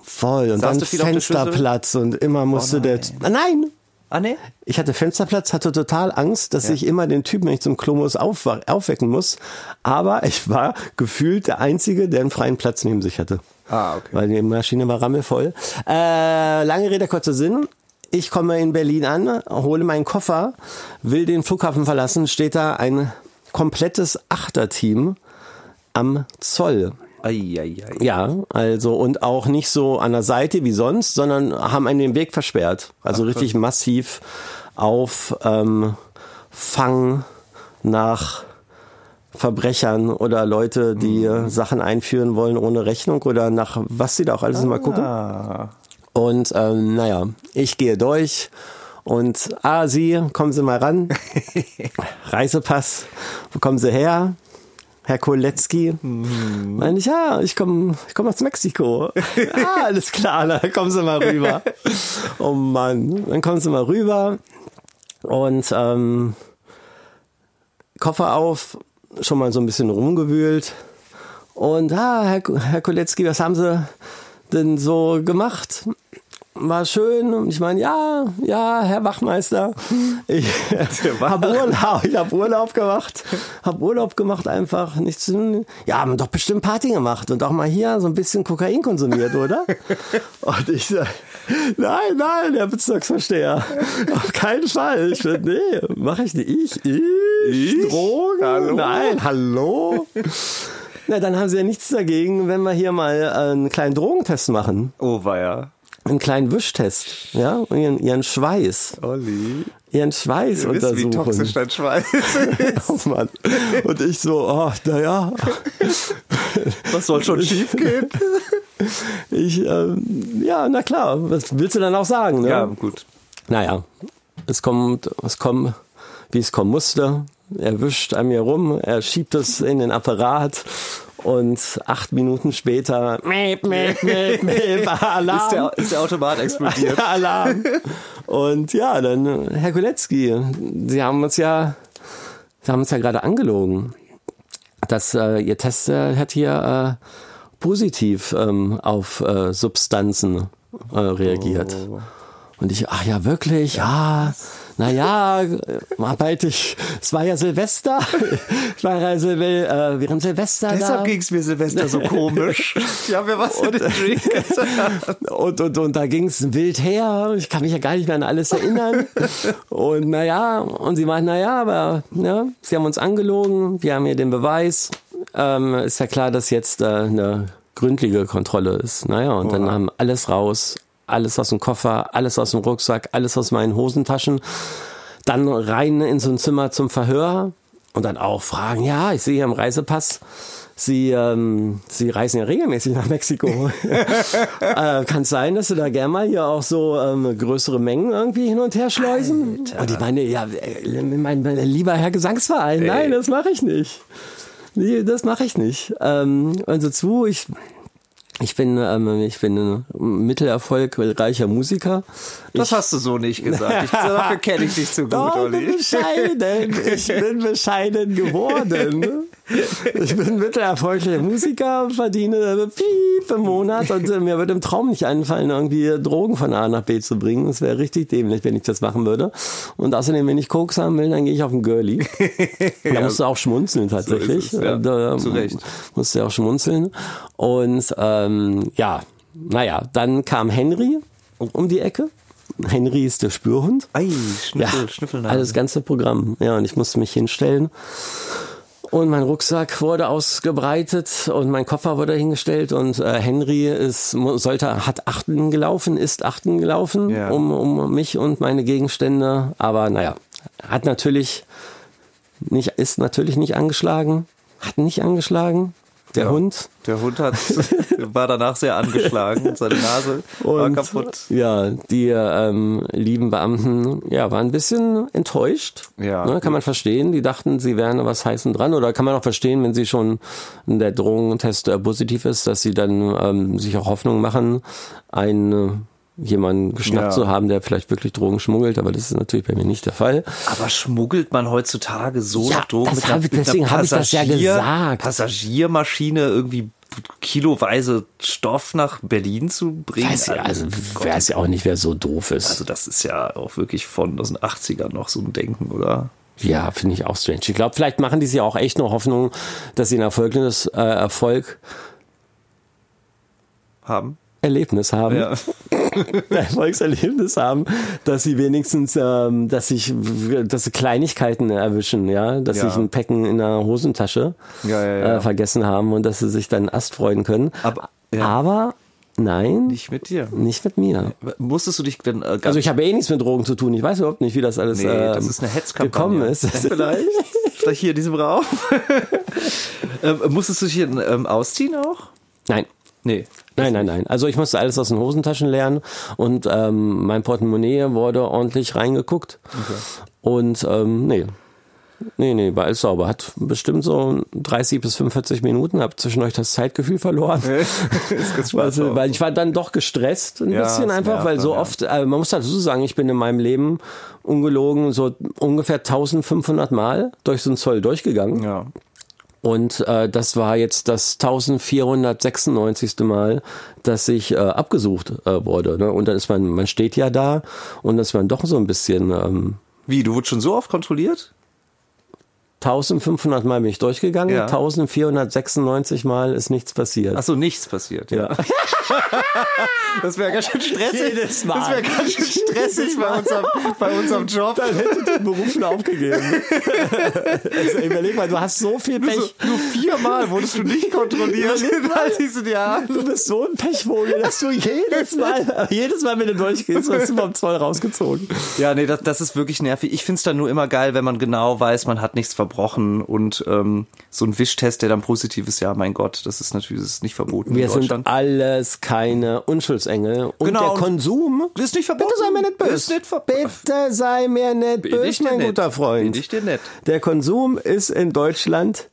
voll. Und Saßt dann? Fensterplatz und immer musste der... Nein! Ah, nee? Ich hatte Fensterplatz, hatte total Angst, dass ich immer den Typen, wenn ich zum Klo muss, aufwecken muss. Aber ich war gefühlt der Einzige, der einen freien Platz neben sich hatte. Ah, okay. Weil die Maschine war rammelvoll. Äh, lange Rede, kurzer Sinn. Ich komme in Berlin an, hole meinen Koffer, will den Flughafen verlassen, steht da ein komplettes Achterteam am Zoll. Eieiei. Ja, also und auch nicht so an der Seite wie sonst, sondern haben einen den Weg versperrt. Also richtig massiv auf ähm, Fang nach Verbrechern oder Leute, die äh, Sachen einführen wollen ohne Rechnung oder nach was sie da auch alles mal gucken. Ah. Und ähm, naja, ich gehe durch und ah, Sie, kommen Sie mal ran. Reisepass, wo kommen Sie her? Herr Koletzki. Meine ich, ja, ich komme ich komm aus Mexiko. ah, alles klar, na, kommen Sie mal rüber. oh Mann, dann kommen Sie mal rüber und ähm, Koffer auf, schon mal so ein bisschen rumgewühlt. Und ah, Herr, Herr Koletzki, was haben Sie denn so gemacht? War schön und ich meine, ja, ja, Herr Wachmeister, ich habe Urlaub, ich habe Urlaub gemacht, habe Urlaub gemacht einfach, nichts, zu tun. ja, haben doch bestimmt Party gemacht und auch mal hier so ein bisschen Kokain konsumiert, oder? und ich sage, nein, nein, Herr Bezirksvorsteher, auf keinen Fall. Ich find, nee, mache ich nicht. Ich, ich, Ich? Drogen? Hallo? Nein, hallo? Na, dann haben sie ja nichts dagegen, wenn wir hier mal einen kleinen Drogentest machen. Oh, weia. Einen kleinen Wischtest, ja, und ihren, ihren Schweiß, Olli. ihren Schweiß Du wisst, wie untersuchen. toxisch dein Schweiß ist. Oh Mann. Und ich so, oh, naja, Was soll schon schief gehen? ich, ähm, ja, na klar, was willst du dann auch sagen, ne? Ja, gut. Naja, es kommt, es kommt, wie es kommen musste. Er wischt an mir rum, er schiebt es in den Apparat und acht Minuten später, meep, meep, meep, meep, Alarm. Ist der, ist der Automat explodiert? Ja, Alarm. Und ja, dann, Herr Kulecki, Sie haben uns ja, Sie haben uns ja gerade angelogen, dass äh, Ihr Test äh, hat hier äh, positiv ähm, auf äh, Substanzen äh, reagiert. Und ich, ach ja, wirklich, ja. Naja, arbeite ich. Es war ja Silvester. Ich war ja Silve äh, während Silvester da. Deshalb ging es mir Silvester so komisch. Habe mir was gesagt. Und, und, und da ging es wild her. Ich kann mich ja gar nicht mehr an alles erinnern. Und naja, und sie meinten, naja, aber ne, sie haben uns angelogen, wir haben hier den Beweis. Ähm, ist ja klar, dass jetzt äh, eine gründliche Kontrolle ist. Naja, und dann haben alles raus, alles aus dem Koffer, alles aus dem Rucksack, alles aus meinen Hosentaschen. Dann rein in so ein Zimmer zum Verhör und dann auch fragen, ja, ich sehe hier im Reisepass, Sie, ähm, Sie reisen ja regelmäßig nach Mexiko. äh, Kann es sein, dass Sie da gerne mal hier auch so ähm, größere Mengen irgendwie hin und her schleusen? Und ich meine, ja, äh, mein, mein lieber Herr Gesangsverein, nein, das mache ich nicht. Nee, das mache ich nicht. Ähm, also zu, ich ich bin, ähm, ich bin ein mittelerfolgreicher Musiker. Das hast du so nicht gesagt. Ich, dafür kenne ich dich zu gut, Doch, ich bin Olli. bescheiden. Ich bin bescheiden geworden. Ich bin mittelerfolgreicher Musiker, verdiene Piep im Monat und äh, mir würde im Traum nicht einfallen, irgendwie Drogen von A nach B zu bringen. Das wäre richtig dämlich, wenn ich das machen würde. Und außerdem, wenn ich Koks haben will, dann gehe ich auf den Girlie. Da musst du auch schmunzeln tatsächlich. So ist es, ja. Da, Zu Recht. Musst du ja auch schmunzeln. Und ähm, ja, naja, dann kam Henry um die Ecke Henry ist der Spürhund. Ei, Schnüffel, Ja, Schnüffelnase. alles ganze Programm. Ja, und ich musste mich hinstellen. Und mein Rucksack wurde ausgebreitet und mein Koffer wurde hingestellt und äh, Henry ist, sollte, hat Achten gelaufen, ist Achten gelaufen Ja. um, um mich und meine Gegenstände. Aber naja, hat natürlich nicht, ist natürlich nicht angeschlagen, hat nicht angeschlagen. Der Ja. Hund. Der Hund hat, war danach sehr angeschlagen, seine Nase war Und kaputt. ja, die ähm, lieben Beamten ja, waren ein bisschen enttäuscht. Ja. ne, kann man verstehen. Die dachten, sie wären was heißen dran. Oder kann man auch verstehen, wenn sie schon der Drogentest äh, positiv ist, dass sie dann ähm, sich auch Hoffnung machen, einen äh, jemanden geschnappt Ja. zu haben, der vielleicht wirklich Drogen schmuggelt. Aber das ist natürlich bei mir nicht der Fall. Aber schmuggelt man heutzutage so Ja, Drogen mit hab ich- mit deswegen hab ich das ja gesagt. Passagiermaschine irgendwie kiloweise Stoff nach Berlin zu bringen? Weiß ja, also weiß ja auch nicht, wer so doof ist. Also das ist ja auch wirklich von aus den 80ern noch so ein Denken, oder? Ja, finde ich auch strange. Ich glaube, vielleicht machen die sich auch echt noch Hoffnung, dass sie ein erfolgreiches äh, Erfolg Haben? Erlebnis haben, Ja. Erfolgserlebnis haben, dass sie wenigstens, ähm, dass sich, dass sie Kleinigkeiten erwischen, ja, dass Ja. sich ein Packen in der Hosentasche Ja. Äh, vergessen haben und dass sie sich dann Ast freuen können. Aber-. Aber nein, Nicht mit dir. nicht mit mir. Musstest du dich denn äh, Also ich habe eh nichts mit Drogen zu tun. Ich weiß überhaupt nicht, wie das alles Nee, ähm, das ist eine Hetzkampagne. gekommen ist. Vielleicht? Vielleicht hier in diesem Raum? ähm, musstest du dich hier ähm, ausziehen auch? Nein. Nee. Nein, nein, nein. Also ich musste alles aus den Hosentaschen lernen und ähm, mein Portemonnaie wurde ordentlich reingeguckt. Und ähm, nee. Nee, nee, war alles sauber. Hat bestimmt so 30 bis 45 Minuten, habe zwischendurch das Zeitgefühl verloren. ganz Weil, ich war dann doch gestresst ein Ja, bisschen einfach, weil dann, so ja. oft, äh, man muss dazu sagen, ich bin in meinem Leben ungelogen so ungefähr 1500 Mal durch so einen Zoll durchgegangen. Ja. Und äh, das war jetzt das 1496. Mal, dass ich äh, abgesucht äh, wurde. Ne? Und dann ist man, man steht ja da und das war doch so ein bisschen ähm, Wie, du wurdest schon so oft kontrolliert? 1500 Mal bin ich durchgegangen, Ja. 1496 Mal ist nichts passiert. Achso, nichts passiert. ja. Das wäre ganz schön stressig. Jedes Mal. Das wäre ganz schön stressig bei unserem, bei unserem Job. Dann hätte ich den Beruf schon aufgegeben. also, überleg mal, du hast so viel Nur, Pech. so, nur viermal wurdest du nicht kontrolliert in all diesen Jahren. Du bist so ein Pechvogel, dass du jedes Mal, jedes Mal, wenn du durchgehst, wirst du vom Zoll rausgezogen. Ja, nee, das, das ist wirklich nervig. Ich find's dann nur immer geil, wenn man genau weiß, man hat nichts verbrochen und ähm, so ein Wischtest, der dann positiv ist, ja, mein Gott, das ist natürlich das ist nicht verboten Wir in sind alles keine Unschuldsengel. Und Genau, der Konsum. ist nicht verboten. Bitte sei mir nicht böse. Nicht. Bitte sei mir nicht böse, mein nett. guter Freund. Bin ich dir nett. Der Konsum ist in Deutschland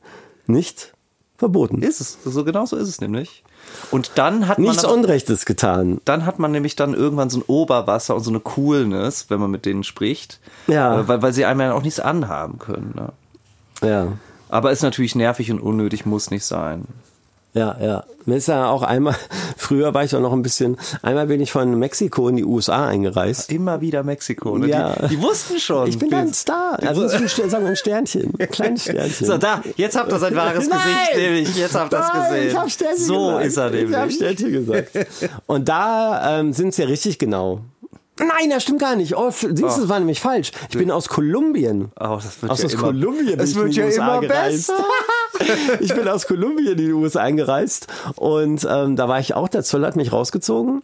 nicht verboten. Ist es. So genau so ist es nämlich. Und dann hat Nichts man aber- Unrechtes getan. dann hat man nämlich dann irgendwann so ein Oberwasser und so eine Coolness, wenn man mit denen spricht. Ja. Äh, Weil, weil sie einem ja auch nichts anhaben können. Ne? Ja. Aber ist natürlich nervig und unnötig, muss nicht sein. Ja, ja. Mir ist ja auch einmal, früher war ich auch noch ein bisschen, einmal bin ich von Mexiko in die USA eingereist. Immer wieder Mexiko. Ne? Ja. Die, die wussten schon. Ich bin ein Star. Also sagen wir ein Sternchen. Ein kleines Sternchen. So, da, jetzt habt ihr sein wahres Nein! Gesicht, nämlich. Jetzt habt ihr Nein, gesehen. Ich hab Sternchen so gesagt. ist er Ich hab nämlich. Sternchen gesagt. Und da ähm, sind sie ja richtig genau. Nein, das stimmt gar nicht. Oh, siehst du, das war nämlich falsch. Ich bin aus Kolumbien. Oh, das wird Aus, ja aus immer, Kolumbien bin Es ich wird in die ja USA immer gereist. besser. ich bin aus Kolumbien in die USA eingereist und ähm, da war ich auch, der Zoll hat mich rausgezogen.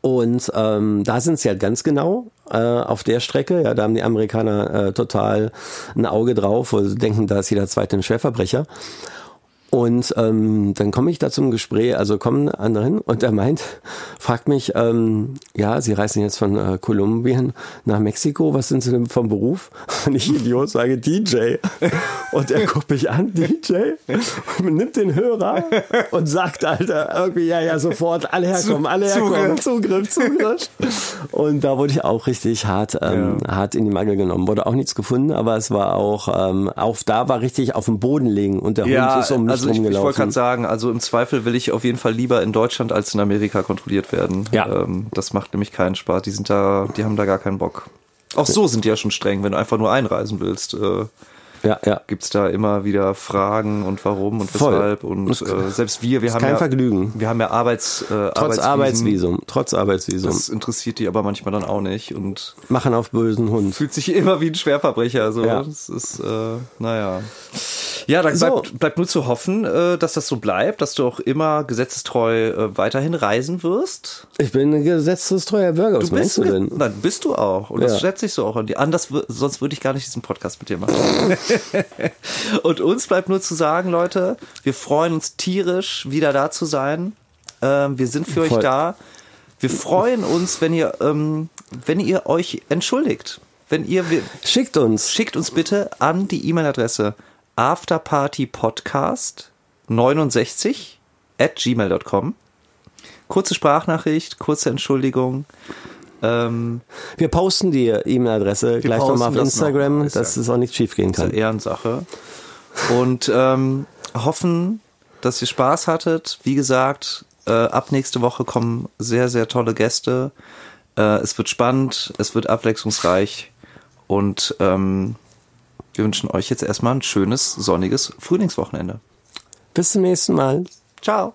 Und ähm, da sind sie halt ganz genau äh, auf der Strecke. Ja, da haben die Amerikaner äh, total ein Auge drauf, sie denken, da ist jeder zweite ein Schwerverbrecher. Und ähm, dann komme ich da zum Gespräch, also kommen andere hin und er meint, fragt mich, ähm, ja, Sie reisen jetzt von äh, Kolumbien nach Mexiko, was sind Sie denn vom Beruf? Und ich Idiot sage DJ. Und er guckt mich an, DJ, und nimmt den Hörer und sagt, Alter, irgendwie, ja, ja, sofort, alle herkommen, alle herkommen, Zugriff, Zugriff. Und da wurde ich auch richtig hart, ähm, hart in die Mangel genommen. Wurde auch nichts gefunden, aber es war auch, ähm, auf da war richtig auf dem Boden liegen und der Ja, Hund ist um mich also ich, ich wollte gerade sagen, also im Zweifel will ich auf jeden Fall lieber in Deutschland als in Amerika kontrolliert werden. Ja. Ähm, das macht nämlich keinen Spaß. Die sind da, die haben da gar keinen Bock. Auch so sind die ja schon streng, wenn du einfach nur einreisen willst. Äh, Ja, ja. gibt's da immer wieder Fragen und warum und Voll. weshalb. Und Das- äh, selbst wir, wir haben kein ja, Vergnügen. Wir haben ja Arbeits, äh, Trotz Arbeitsvisum. Arbeitsvisum. Trotz Arbeitsvisum. Das interessiert die aber manchmal dann auch nicht und Machen auf bösen Hund. fühlt sich immer wie ein Schwerverbrecher. So. Ja. Das ist, äh, naja. Ja, dann So. bleibt, bleibt nur zu hoffen, äh, dass das so bleibt, dass du auch immer gesetzestreu äh, weiterhin reisen wirst. Ich bin ein gesetzestreuer Bürger. Was meinst du denn? Nein, bist du auch. Und das Ja. schätze ich so auch an dir. Anders, sonst würde ich gar nicht diesen Podcast mit dir machen. und uns bleibt nur zu sagen, Leute, wir freuen uns tierisch, wieder da zu sein. Ähm, wir sind für euch Voll. da. Wir freuen uns, wenn ihr, ähm, wenn ihr euch entschuldigt. Wenn ihr, Schickt uns. schickt uns bitte an die E-Mail-Adresse afterpartypodcast 69 at gmail.com. Kurze Sprachnachricht, kurze Entschuldigung. Ähm, Wir posten die E-Mail-Adresse gleich nochmal auf das Instagram, noch, dass es auch nicht schief gehen ist eine kann. Ehrensache. Und ähm, hoffen, dass ihr Spaß hattet. Wie gesagt, äh, ab nächste Woche kommen sehr, sehr tolle Gäste. Äh, es wird spannend, es wird abwechslungsreich und ähm, wir wünschen euch jetzt erstmal ein schönes, sonniges Frühlingswochenende. Bis zum nächsten Mal. Ciao.